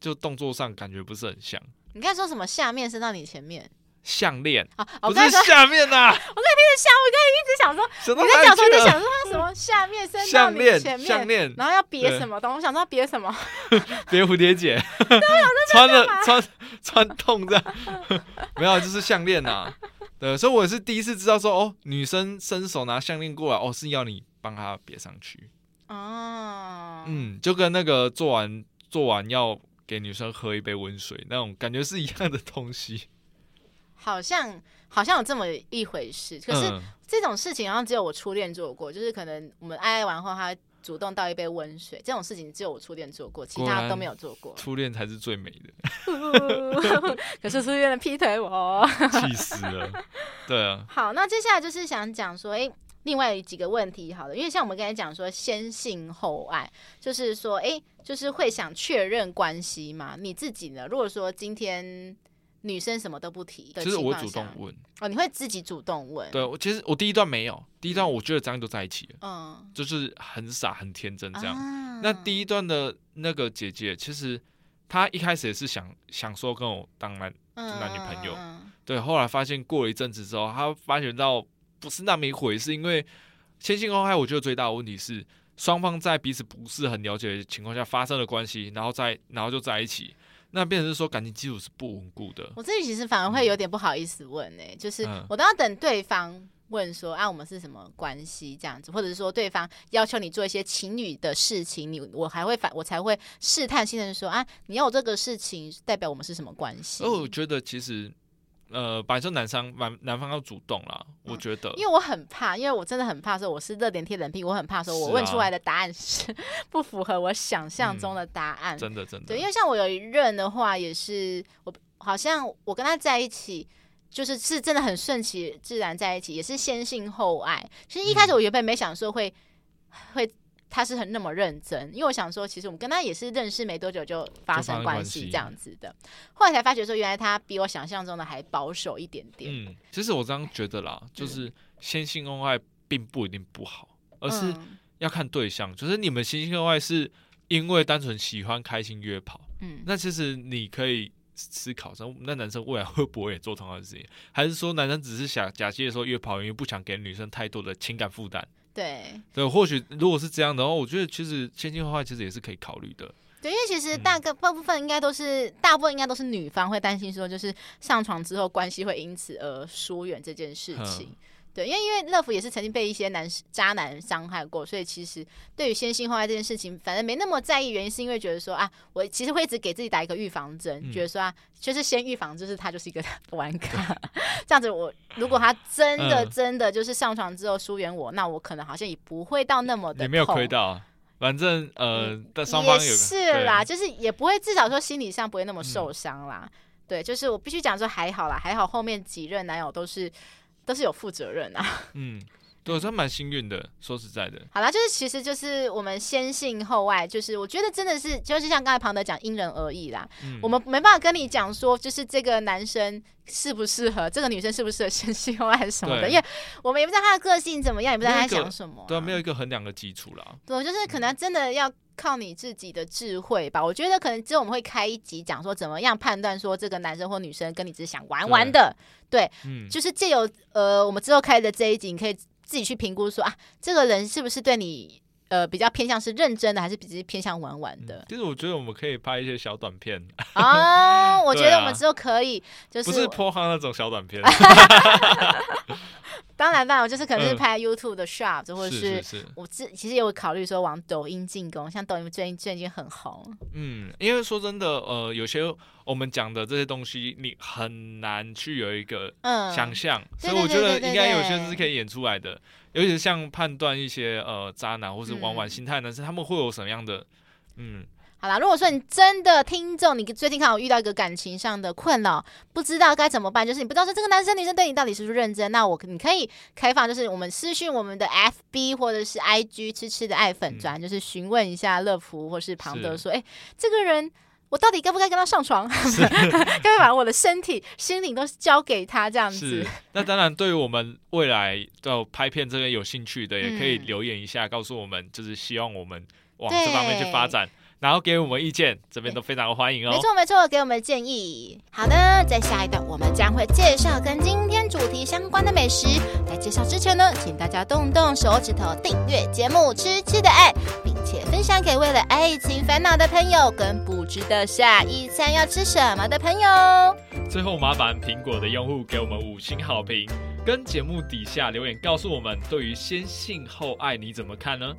就动作上感觉不是很像。你刚才说什么？下面伸到你前面？项链啊，不是下面呐！我刚才听着下，我刚才一直想说，我在讲说在想说他什么下面伸到你前面，项链，然后要别什么东西？我想说要别什么？别蝴蝶结。穿了穿穿痛这样，没有，就是项链呐。对，所以我是第一次知道说，哦，女生伸手拿项链过来，哦，是要你帮她别上去。哦，嗯，就跟那个做完做完要给女生喝一杯温水那种感觉是一样的东西。好像好像有这么一回事，可是这种事情好像只有我初恋做过，就是可能我们爱爱完后，他主动倒一杯温水，这种事情只有我初恋做过，其他都没有做过。初恋才是最美的，可是初恋的劈腿我，气死了。对啊。好，那接下来就是想讲说，哎、欸，另外几个问题，好了，因为像我们刚才讲说，先性后爱，就是说，哎、欸，就是会想确认关系嘛？你自己呢？如果说今天。女生什么都不提，其实我主动问哦，你会自己主动问？对，我其实我第一段没有，第一段我觉得张样就在一起了，嗯，就是很傻很天真这样。啊、那第一段的那个姐姐，其实她一开始也是想想说跟我当男男女朋友，嗯、对，后来发现过了一阵子之后，她发觉到不是那么一回事，因为先性后爱，我觉得最大的问题是双方在彼此不是很了解的情况下发生了关系，然后再然后就在一起。那变成是说感情基础是不稳固的。我自己其实反而会有点不好意思问呢、欸，嗯、就是我都要等对方问说啊，我们是什么关系这样子，或者是说对方要求你做一些情侣的事情，你我还会反我才会试探性的说啊，你要我这个事情代表我们是什么关系？哦，我觉得其实。呃，本来就男生，男男方要主动啦，嗯、我觉得。因为我很怕，因为我真的很怕说我是热点贴冷屁，我很怕说我问出来的答案是 不符合我想象中的答案。嗯、真的真的。对，因为像我有一任的话，也是我好像我跟他在一起，就是是真的很顺其自然在一起，也是先性后爱。其实一开始我原本没想说会、嗯、会他是很那么认真，因为我想说，其实我们跟他也是认识没多久就发生关系这样子的。后来才发觉说，原来他比我想象中的还保守一点点。嗯，其实我这样觉得啦，就是先性后爱并不一定不好，而是要看对象。就是你们先性后爱是因为单纯喜欢开心约炮，嗯，那其实你可以。思考说，那男生未来会不会也做同样的事情？还是说男生只是想假借说约跑，因为不想给女生太多的情感负担？对对，或许如果是这样的话，我觉得其实千金花花其实也是可以考虑的。对，因为其实大个大部分应该都是、嗯、大部分应该都是女方会担心说，就是上床之后关系会因此而疏远这件事情。嗯对，因为因为乐福也是曾经被一些男渣男伤害过，所以其实对于先性后爱这件事情，反正没那么在意。原因是因为觉得说啊，我其实会一直给自己打一个预防针，嗯、觉得说啊，就是先预防，就是他就是一个 玩咖。这样子，我如果他真的真的就是上床之后疏远我，嗯、那我可能好像也不会到那么的。也没有亏到，反正呃，的双方有也是啦，就是也不会至少说心理上不会那么受伤啦。嗯、对，就是我必须讲说还好啦，还好后面几任男友都是。都是有负责任啊。嗯，对，真蛮幸运的。说实在的，好啦，就是其实就是我们先性后爱，就是我觉得真的是，就是像刚才庞德讲，因人而异啦。嗯、我们没办法跟你讲说，就是这个男生适不适合，这个女生适不适合先性后爱什么的，因为我们也不知道他的个性怎么样，也不知道他在想什么、啊。对，没有一个衡量的基础啦。对，就是可能真的要靠你自己的智慧吧。我觉得可能之后我们会开一集讲说，怎么样判断说这个男生或女生跟你只是想玩玩的。对，嗯、就是借由呃，我们之后开的这一集，你可以自己去评估说啊，这个人是不是对你呃比较偏向是认真的，还是比较偏向玩玩的？其实我觉得我们可以拍一些小短片 哦，我觉得我们之后可以，就是不是泼哈那种小短片。当然，当然，我就是可能是拍 YouTube 的 Short，、嗯、或者是我自其实也有考虑说往抖音进攻，像抖音最近最近很红。嗯，因为说真的，呃，有些我们讲的这些东西，你很难去有一个想象，嗯、所以我觉得应该有些是可以演出来的。尤其是像判断一些呃渣男或是玩玩心态的男生，嗯、他们会有什么样的嗯。好啦，如果说你真的听众，你最近看我遇到一个感情上的困扰，不知道该怎么办，就是你不知道说这个男生女生对你到底是不是认真，那我你可以开放，就是我们私讯我们的 FB 或者是 IG 吃吃的爱粉专，嗯、就是询问一下乐福或是庞德说，哎是，这个人我到底该不该跟他上床？该不该把我的身体、心灵都交给他这样子？那当然，对于我们未来要拍片这边有兴趣的，也可以留言一下，告诉我们，就是希望我们往这方面去发展。然后给我们意见，这边都非常欢迎哦。没错没错，给我们建议。好的，在下一段我们将会介绍跟今天主题相关的美食。在介绍之前呢，请大家动动手指头订阅节目《吃吃的爱》，并且分享给为了爱情烦恼的朋友，跟不知道下一餐要吃什么的朋友。最后麻烦苹果的用户给我们五星好评，跟节目底下留言告诉我们，对于先性后爱你怎么看呢？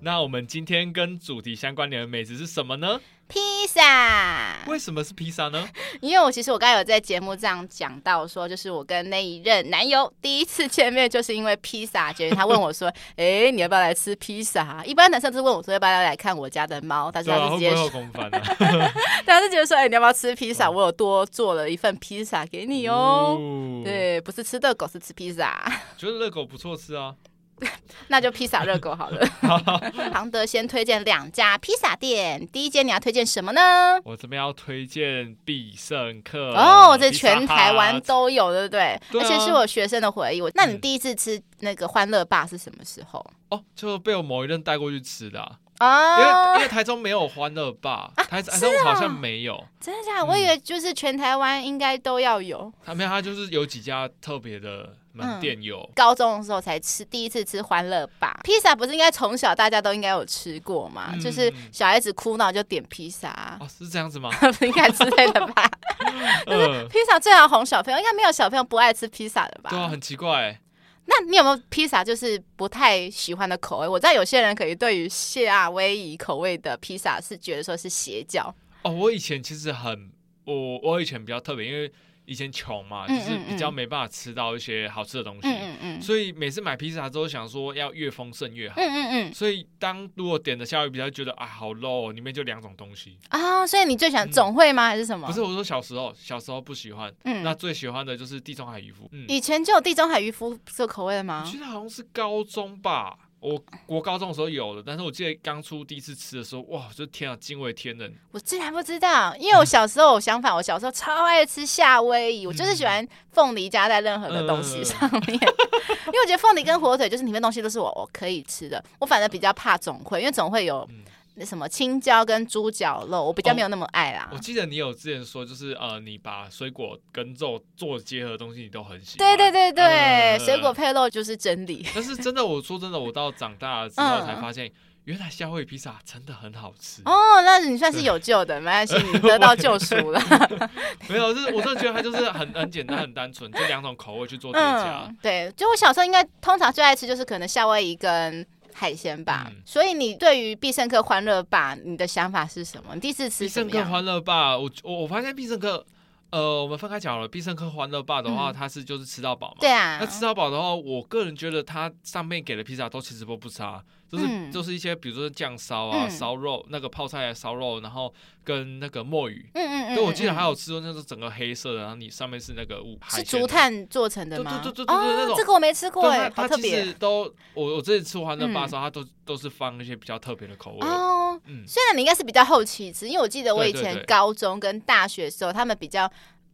那我们今天跟主题相关联的美食是什么呢？披萨。为什么是披萨呢？因为我其实我刚才有在节目这样讲到说，就是我跟那一任男友第一次见面，就是因为披萨。就是他问我说：“哎、欸，你要不要来吃披萨？”一般男生都是问我说：“要不要来看我家的猫？”但是他是直接说：“ 他是觉得说：‘哎、欸，你要不要吃披萨？’我有多做了一份披萨给你哦。哦”对，不是吃热狗，是吃披萨。觉得热狗不错吃啊。那就披萨热狗好了。庞德先推荐两家披萨店，第一间你要推荐什么呢？我这边要推荐必胜客哦，这全台湾都有，对不对？对啊、而且是我学生的回忆。我，那你第一次吃那个欢乐霸是什么时候？哦，就被我某一任带过去吃的啊。啊，因为因为台中没有欢乐霸，台台中好像没有。真的假的？我以为就是全台湾应该都要有。他没有，他就是有几家特别的。门店有、嗯，高中的时候才吃，第一次吃欢乐吧披萨，不是应该从小大家都应该有吃过吗？嗯、就是小孩子哭闹就点披萨，哦，是这样子吗？应该之类的吧。就是披萨最好哄小朋友，应该没有小朋友不爱吃披萨的吧？对啊，很奇怪。那你有没有披萨就是不太喜欢的口味？我知道有些人可以对于夏威夷口味的披萨是觉得说是邪教。哦，我以前其实很，我我以前比较特别，因为。以前穷嘛，就是比较没办法吃到一些好吃的东西，嗯嗯嗯，所以每次买披萨之后想说要越丰盛越好，嗯嗯嗯，所以当如果点的夏威夷披萨，觉得啊好 low，里面就两种东西。啊，所以你最喜欢总会吗？还是什么？不是，我说小时候，小时候不喜欢，嗯，那最喜欢的就是地中海渔夫，以前就有地中海渔夫这个口味的吗？我记得好像是高中吧。我国高中的时候有的，但是我记得刚出第一次吃的时候，哇，就天啊，惊为天人！我竟然不知道，因为我小时候我相反，我小时候超爱吃夏威夷，嗯、我就是喜欢凤梨加在任何的东西上面，嗯、因为我觉得凤梨跟火腿就是里面东西都是我我可以吃的，我反正比较怕总会，因为总会有。嗯那什么青椒跟猪脚肉，我比较没有那么爱啦。哦、我记得你有之前说，就是呃，你把水果跟肉做结合的东西，你都很喜欢。对对对对，呃、水果配肉就是真理。但是真的，我说真的，我到长大了之后才发现，嗯、原来夏威夷披萨真的很好吃。哦，那你算是有救的，对没关系，你得到救赎了。没有，就是我真的觉得它就是很很简单、很单纯，就两种口味去做叠加、嗯。对，就我小时候应该通常最爱吃就是可能夏威夷跟。海鲜吧，嗯、所以你对于必胜客欢乐吧，你的想法是什么？你第一次吃必胜客欢乐吧，我我我发现必胜客，呃，我们分开讲了。必胜客欢乐霸的话，嗯、它是就是吃到饱嘛，对啊。那吃到饱的话，我个人觉得它上面给的披萨都其实都不差。就是、嗯、就是一些，比如说酱烧啊、烧、嗯、肉，那个泡菜烧肉，然后跟那个墨鱼。嗯嗯嗯。对，我记得还有吃过那种整个黑色的，然后你上面是那个雾。是竹炭做成的吗？对对对对对，那种。这个我没吃过哎，好特别。它其实都，我我这次吃欢乐霸的时候，它都都是放一些比较特别的口味。哦。嗯。虽然你应该是比较后期吃，因为我记得我以前高中跟大学的时候，他们比较。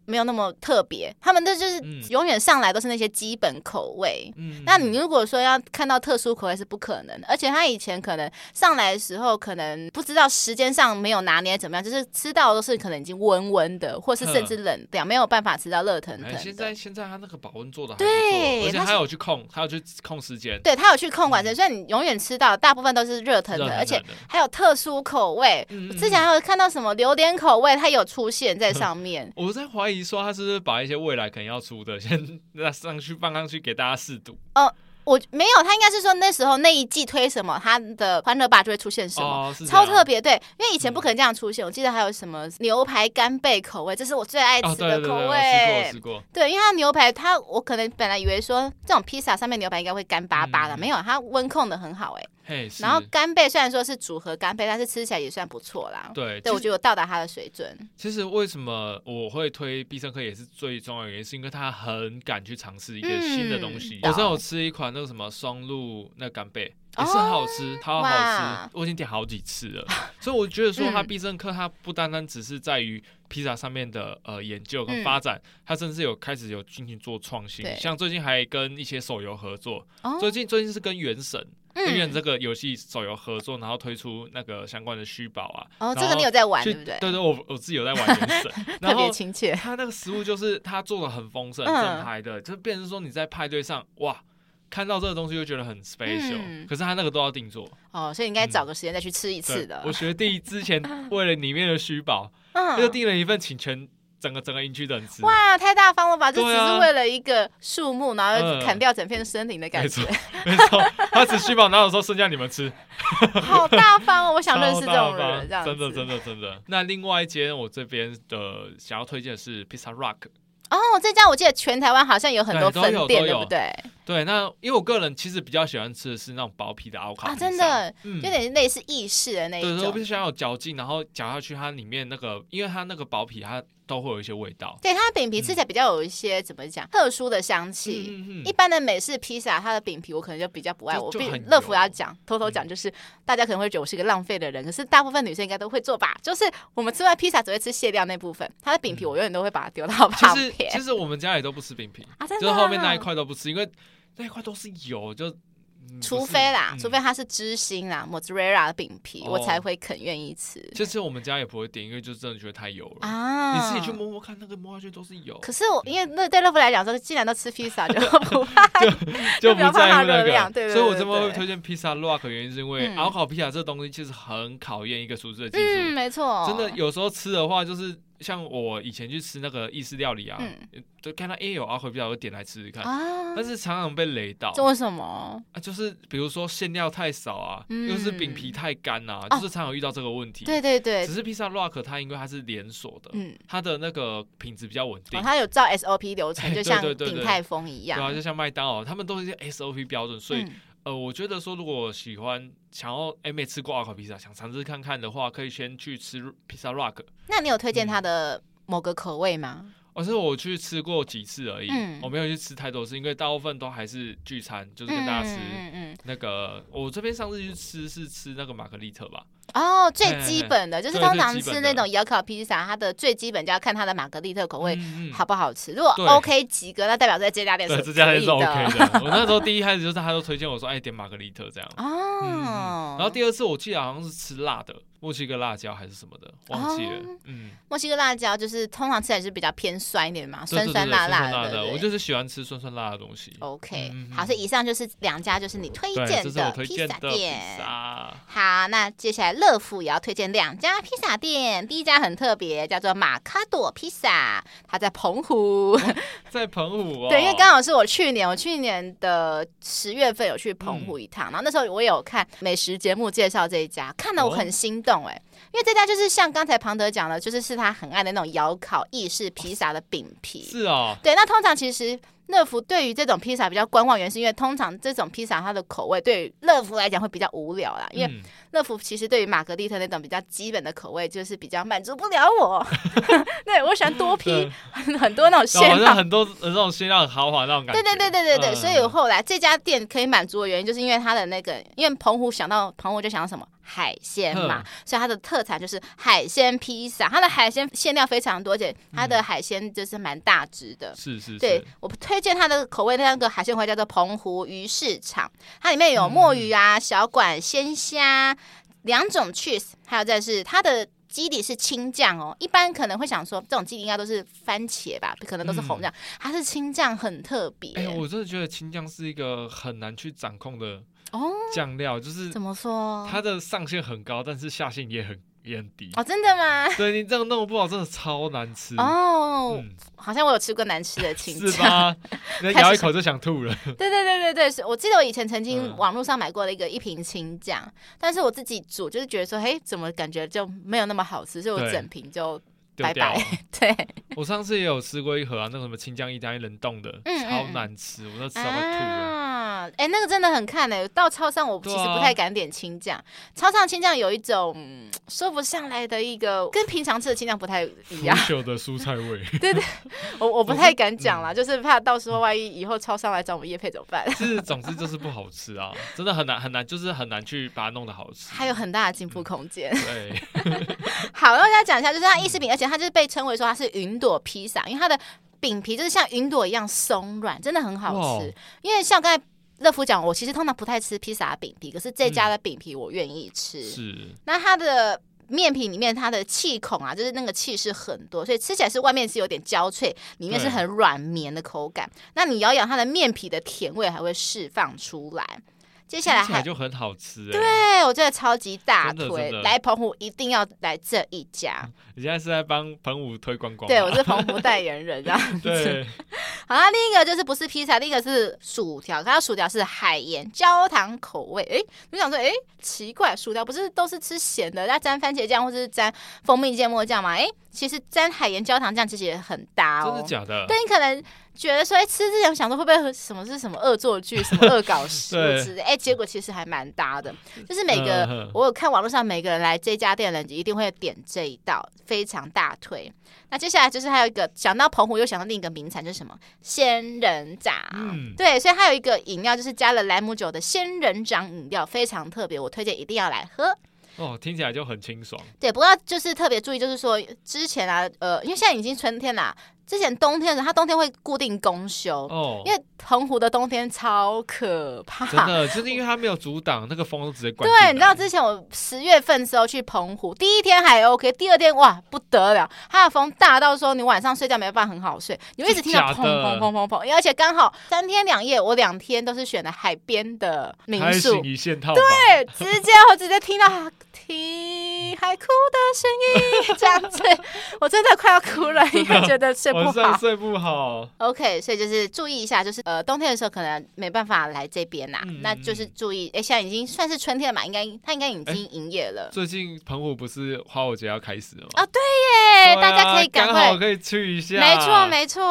没有那么特别，他们的就是永远上来都是那些基本口味。嗯，那你如果说要看到特殊口味是不可能的，而且他以前可能上来的时候，可能不知道时间上没有拿捏怎么样，就是吃到都是可能已经温温的，或是甚至冷掉，没有办法吃到热腾腾的。现在现在他那个保温做的对，而且他有去控，他有去控时间，对他有去控管时间，所以你永远吃到大部分都是热腾的，而且还有特殊口味。之前还有看到什么榴莲口味，它有出现在上面。我在怀疑。说他是不是把一些未来可能要出的 先那上去放上去给大家试读？哦，我没有，他应该是说那时候那一季推什么，他的欢乐吧就会出现什么，哦、超特别。对，因为以前不可能这样出现。嗯、我记得还有什么牛排干贝口味，这是我最爱吃的口味。哦、试过吃过。对，因为它牛排，它我可能本来以为说这种披萨上面牛排应该会干巴巴的，嗯、没有，它温控的很好，哎。Hey, 然后干贝虽然说是组合干贝，但是吃起来也算不错啦。对，对，我觉得我到达它的水准。其实为什么我会推必胜客也是最重要的原因，是因为他很敢去尝试一个新的东西。嗯、我之前有吃一款那个什么松露那干贝，也是很好吃，它、哦、好好吃，我已经点好几次了。所以我觉得说，它必胜客它不单单只是在于披萨上面的呃研究跟发展，它、嗯、甚至有开始有进行做创新，像最近还跟一些手游合作。哦、最近最近是跟原神。跟原这个游戏手游合作，然后推出那个相关的虚宝啊。哦，这个你有在玩对不对？对对，我我自己有在玩原神，特别亲切。它那个食物就是它做的很丰盛、正派的，就变成说你在派对上哇，看到这个东西就觉得很 special。可是他那个都要定做哦，所以你应该找个时间再去吃一次的。我学弟之前 为了里面的虚宝，就订了一份请全。整个整个营区的人吃，哇，太大方了吧！这只是为了一个树木，然后砍掉整片森林的感觉。没错，他只虚宝，哪有说剩下你们吃？好大方哦！我想认识这种人，这样真的真的真的。那另外一间我这边的想要推荐的是 Pizza Rock。哦，这家我记得全台湾好像有很多分店，对不对？对，那因为我个人其实比较喜欢吃的是那种薄皮的奥卡啊，真的，有点类似意式的那一种。对，我比较喜欢有嚼劲，然后嚼下去，它里面那个，因为它那个薄皮它。都会有一些味道，对，它的饼皮吃起来比较有一些、嗯、怎么讲特殊的香气。嗯嗯、一般的美式披萨，它的饼皮我可能就比较不爱。我比乐福要讲，偷偷讲，就是、嗯、大家可能会觉得我是一个浪费的人，可是大部分女生应该都会做吧。就是我们吃完披萨只会吃卸料那部分，它的饼皮我永远都会把它丢到旁边。其实我们家也都不吃饼皮，啊、就是后面那一块都不吃，因为那一块都是油就。除非啦，嗯、除非它是芝心啦，mozzarella 的饼皮，哦、我才会肯愿意吃。其实我们家也不会点，因为就真的觉得太油了啊！你自己去摸摸看，那个摸下去都是油。可是我因为那对乐福来讲说，既然都吃披萨，就不怕 就就不 在乎那个。对，所以我这么会推荐披萨 Rock 原因是因为熬烤披萨这个东西其实很考验一个厨师的技术。嗯，没错。真的有时候吃的话，就是像我以前去吃那个意式料理啊，就看到哎有阿回比较有点来吃吃看，啊但是常常被雷到。这为什么？啊，就是比如说馅料太少啊，又是饼皮太干啊，就是常常遇到这个问题。对对对。只是披萨 Rock 它因为它是连锁的，它的那个品质比较稳定。它有照 SOP 流程，就像鼎泰丰一样。对啊，就像麦当劳，他们都是 SOP 标准，所以。呃，我觉得说，如果喜欢想要哎没吃过阿卡披萨，想尝试看看的话，可以先去吃披萨 Rock。那你有推荐它的某个口味吗？嗯我是我去吃过几次而已，嗯、我没有去吃太多次，因为大部分都还是聚餐，就是跟大家吃那个。嗯嗯、我这边上次去吃是吃那个玛格丽特吧。哦，最基本的就是通常吃那种窑烤披萨，它的最基本就要看它的玛格丽特口味好不好吃。如果 OK 及格，那代表在这家店。这家店是 OK 的。我那时候第一开始就是他都推荐我说，哎，点玛格丽特这样。哦、嗯。然后第二次我记得好像是吃辣的。墨西哥辣椒还是什么的，忘记了。嗯，墨西哥辣椒就是通常吃起来是比较偏酸一点嘛，酸酸辣辣的。我就是喜欢吃酸酸辣的东西。OK，好，所以以上就是两家就是你推荐的披萨店。好，那接下来乐福也要推荐两家披萨店。第一家很特别，叫做马卡朵披萨，它在澎湖。在澎湖哦。对，因为刚好是我去年，我去年的十月份有去澎湖一趟，然后那时候我有看美食节目介绍这一家，看得我很心动。哎，因为这家就是像刚才庞德讲的，就是是他很爱的那种窑烤意式披萨的饼皮。是哦，对，那通常其实。乐福对于这种披萨比较观望，原因是因为通常这种披萨它的口味对于乐福来讲会比较无聊啦。因为乐福其实对于玛格丽特那种比较基本的口味，就是比较满足不了我。对，我喜欢多批很多那种馅料，很多那种馅料很豪华那种感觉。对对对对对对，所以我后来这家店可以满足的原因，就是因为它的那个，因为澎湖想到澎湖就想到什么海鲜嘛，所以它的特产就是海鲜披萨。它的海鲜馅料非常多，而且它的海鲜就是蛮大只的。是是，对我推。荐它的口味，那个海鲜口味叫做澎湖鱼市场，它里面有墨鱼啊、小管鲜虾两种 cheese，还有再是它的基底是青酱哦。一般可能会想说，这种基底应该都是番茄吧，可能都是红酱，它是青酱，很特别。哎，我真的觉得青酱是一个很难去掌控的哦酱料，就是怎么说，它的上限很高，但是下限也很。也很低哦，真的吗？对，你这样弄不好，真的超难吃哦。嗯、好像我有吃过难吃的青 酱，是吧？你咬一口就想吐了。对对对对对，我记得我以前曾经网络上买过了一个一瓶青酱，嗯、但是我自己煮就是觉得说，嘿，怎么感觉就没有那么好吃，所以我整瓶就拜拜。对，我上次也有吃过一盒啊，那个什么青酱意大利冷冻的，嗯嗯超难吃，我都吃到快吐了。啊哎、欸，那个真的很看呢、欸。到超商，我其实不太敢点青酱。啊、超商青酱有一种说不上来的一个，跟平常吃的青酱不太一样。腐朽的蔬菜味。对，对 对，我我不太敢讲啦，是就是怕到时候万一以后超商来找我们叶配怎么办？是，总之就是不好吃啊，真的很难很难，就是很难去把它弄得好吃。还有很大的进步空间。嗯、对。好，那我跟大家讲一下，就是它意式饼，而且它就是被称为说它是云朵披萨，因为它的饼皮就是像云朵一样松软，真的很好吃。因为像刚才。乐福讲，我其实通常不太吃披萨饼皮，可是这家的饼皮我愿意吃。嗯、是，那它的面皮里面它的气孔啊，就是那个气是很多，所以吃起来是外面是有点焦脆，里面是很软绵的口感。那你咬咬它的面皮的甜味还会释放出来。接下来还就很好吃，对，我觉得超级大推，来澎湖一定要来这一家。你现在是在帮澎湖推观光？对，我是澎湖代言人这样子。对，好，那另一个就是不是披萨，另一个是薯条，它的薯条是海盐焦糖口味。哎，我想说，哎，奇怪，薯条不是都是吃咸的，那沾番茄酱或者是沾蜂蜜芥末酱吗？哎，其实沾海盐焦糖酱其实也很搭哦。真的假的？对，你可能。觉得说，哎，吃之前想说会不会什么是什么恶作剧，什么恶搞食物 之类的，哎对，结果其实还蛮搭的。就是每个、呃、我有看网络上每个人来这家店的人一定会点这一道，非常大推。那接下来就是还有一个想到澎湖又想到另一个名产，就是什么仙人掌。嗯、对，所以还有一个饮料就是加了莱姆酒的仙人掌饮料，非常特别，我推荐一定要来喝。哦，听起来就很清爽。对，不过就是特别注意，就是说之前啊，呃，因为现在已经春天啦，之前冬天的时候，它冬天会固定公休哦，因为澎湖的冬天超可怕，真的就是因为它没有阻挡，那个风都直接灌。对，你知道之前我十月份的时候去澎湖，第一天还 OK，第二天哇不得了，它的风大到说你晚上睡觉没办法很好睡，你会一直听到砰砰砰砰砰，而且刚好三天两夜，我两天都是选的海边的民宿，一线套对，直接我直接听到听海哭的声音，这样子，我真的快要哭了，因为觉得睡不好，睡不好。OK，所以就是注意一下，就是呃冬天的时候可能没办法来这边呐、啊，嗯、那就是注意，哎，现在已经算是春天了嘛，应该它应该已经营业了。最近澎湖不是花火节要开始了吗？啊、哦，对耶，大家可以赶快，好可以去一下。没错，没错。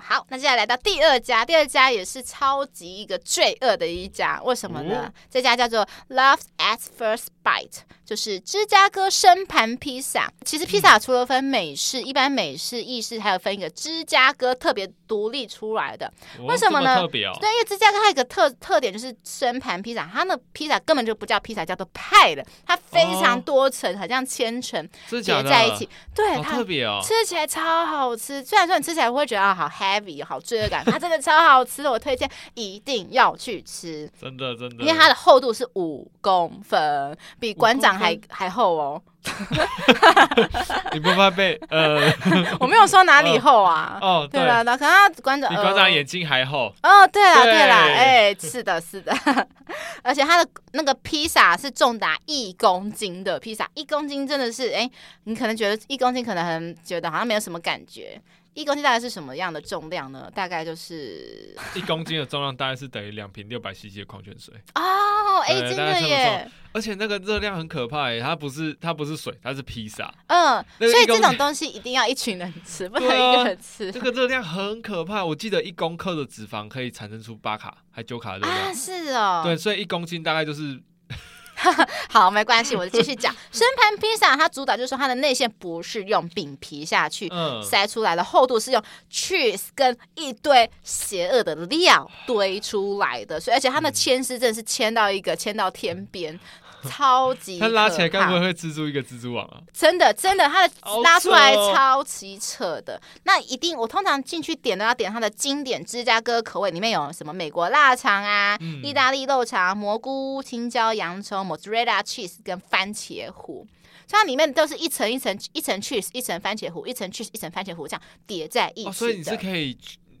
好，那接下来来到第二家，第二家也是超级一个罪恶的一家，为什么呢？哦、这家叫做 Love at First Bite。就是芝加哥生盘披萨。其实披萨除了分美式、嗯、一般美式、意式，还有分一个芝加哥特别独立出来的。哦、为什么呢？么特别哦、对，因为芝加哥它有一个特特点，就是生盘披萨，它那披萨根本就不叫披萨，叫做派的。它非常多层，好、哦、像千层叠在一起。对，它特别哦，吃起来超好吃。虽然说你吃起来会觉得啊，好 heavy，好罪恶感，它真的超好吃。我推荐一定要去吃，真的真的，因为它的厚度是五公分，比馆长。还还厚哦，你不怕被呃？我没有说哪里厚啊。哦，哦对了，那可能他馆长比馆长眼睛还厚。哦，对了对了，哎，是的，是的，而且他的那个披萨是重达一公斤的披萨，一公斤真的是哎，你可能觉得一公斤可能很觉得好像没有什么感觉。一公斤大概是什么样的重量呢？大概就是一公斤的重量，大概是等于两瓶六百 CC 的矿泉水哦。哎，真的耶！而且那个热量很可怕耶，它不是它不是水，它是披萨。嗯，所以这种东西一定要一群人吃，不能一个人吃。这个热量很可怕，我记得一公克的脂肪可以产生出八卡还九卡的热量。啊，是哦。对，所以一公斤大概就是。好，没关系，我就继续讲。生盘披萨它主打就是说它的内馅不是用饼皮下去塞出来的，厚度是用 cheese 跟一堆邪恶的料堆出来的，所以而且它的牵丝真的是牵到一个牵到天边。超级，它拉起来该不会会蜘蛛一个蜘蛛网啊？真的真的，它的拉出来超级扯的。扯那一定，我通常进去点都要点它的经典芝加哥口味，里面有什么美国腊肠啊、嗯、意大利肉肠、蘑菇、青椒、洋葱、mozzarella cheese 跟番茄糊，所以它里面都是一层一层一层 cheese，一层番茄糊，一层 cheese，一层番茄糊这样叠在一起、哦。所以你是可以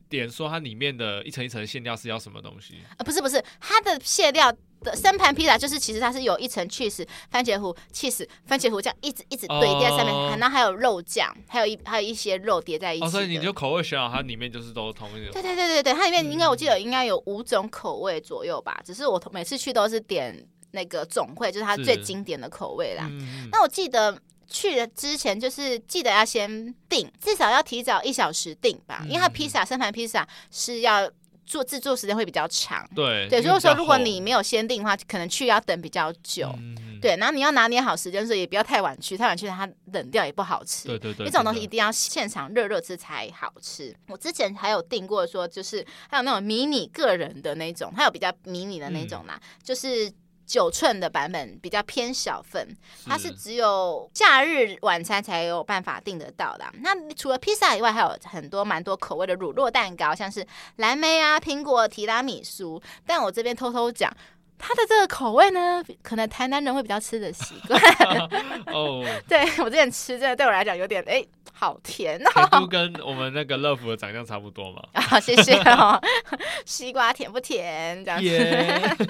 点说它里面的一层一层的馅料是要什么东西？呃，不是不是，它的馅料。的生盘披萨就是，其实它是有一层 cheese 番茄糊，cheese 番茄糊这样一直一直堆叠在上面，然后还有肉酱，还有一还有一些肉叠在一起。哦，所以你就口味选好，它里面就是都同一个。对对对对对，它里面应该我记得应该有五种口味左右吧，只是我每次去都是点那个总汇，就是它最经典的口味啦。嗯、那我记得去的之前就是记得要先订，至少要提早一小时订吧，因为它披萨生盘披萨是要。做制作时间会比较长，对对，所以说如果你没有先订的话，可能去要等比较久，嗯、对，然后你要拿捏好时间，所以也不要太晚去，太晚去它冷掉也不好吃，对对对，这种东西一定要现场热热吃才好吃。我之前还有订过说，就是还有那种迷你个人的那种，还有比较迷你的那种啦，嗯、就是。九寸的版本比较偏小份，它是只有假日晚餐才有办法订得到的。那除了披萨以外，还有很多蛮多口味的乳酪蛋糕，像是蓝莓啊、苹果、提拉米苏。但我这边偷偷讲，它的这个口味呢，可能台南人会比较吃的习惯。哦，对我之前吃，这个对我来讲有点哎。欸好甜哦，甜度跟我们那个乐福的长相差不多嘛。啊，谢谢哦。西瓜甜不甜？这样子。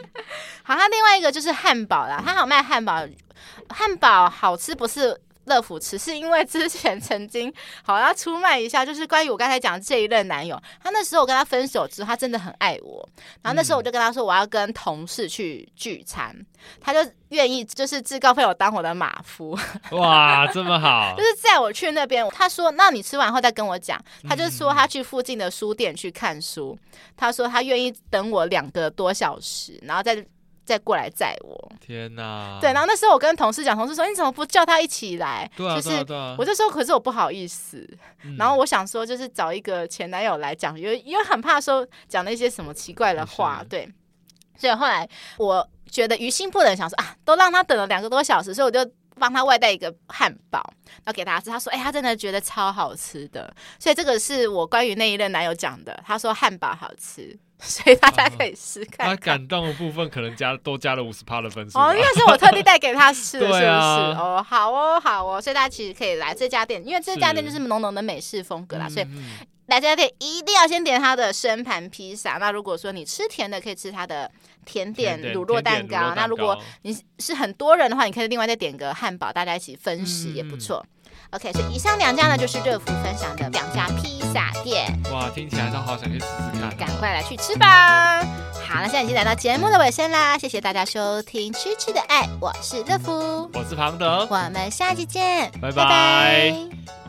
好，那另外一个就是汉堡啦，它好卖汉堡，汉堡好吃不是？乐福吃是因为之前曾经好要出卖一下，就是关于我刚才讲的这一任男友，他那时候我跟他分手之后，他真的很爱我，然后那时候我就跟他说我要跟同事去聚餐，他就愿意就是自告奋勇当我的马夫。哇，这么好！就是在我去那边，他说那你吃完后再跟我讲，他就说他去附近的书店去看书，他说他愿意等我两个多小时，然后再。再过来载我，天哪！对，然后那时候我跟同事讲，同事说你怎么不叫他一起来？对啊，就是对啊，我就说，可是我不好意思。嗯、然后我想说，就是找一个前男友来讲，因为因为很怕说讲那些什么奇怪的话，对。所以后来我觉得于心不忍，想说啊，都让他等了两个多小时，所以我就帮他外带一个汉堡，然后给他吃。他说：“哎、欸，他真的觉得超好吃的。”所以这个是我关于那一任男友讲的。他说汉堡好吃，所以大家可以试看，看、啊。他感动的部分可能加多加了五十趴的分数。哦，因为是我特地带给他吃的，是不是？啊、哦，好哦，好哦。所以大家其实可以来这家店，因为这家店就是浓浓的美式风格啦，所以。来这家店一定要先点他的生盘披萨。那如果说你吃甜的，可以吃他的甜点乳酪蛋糕。那如果你是很多人的话，你可以另外再点个汉堡，大家一起分食也不错。嗯、OK，所以以上两家呢，就是热福分享的两家披萨店。哇，听起来都好想去吃吃看，赶快来去吃吧。好，那现在已经来到节目的尾声啦，谢谢大家收听吃吃的爱，我是热福，我是庞德，我们下期见，拜拜。拜拜。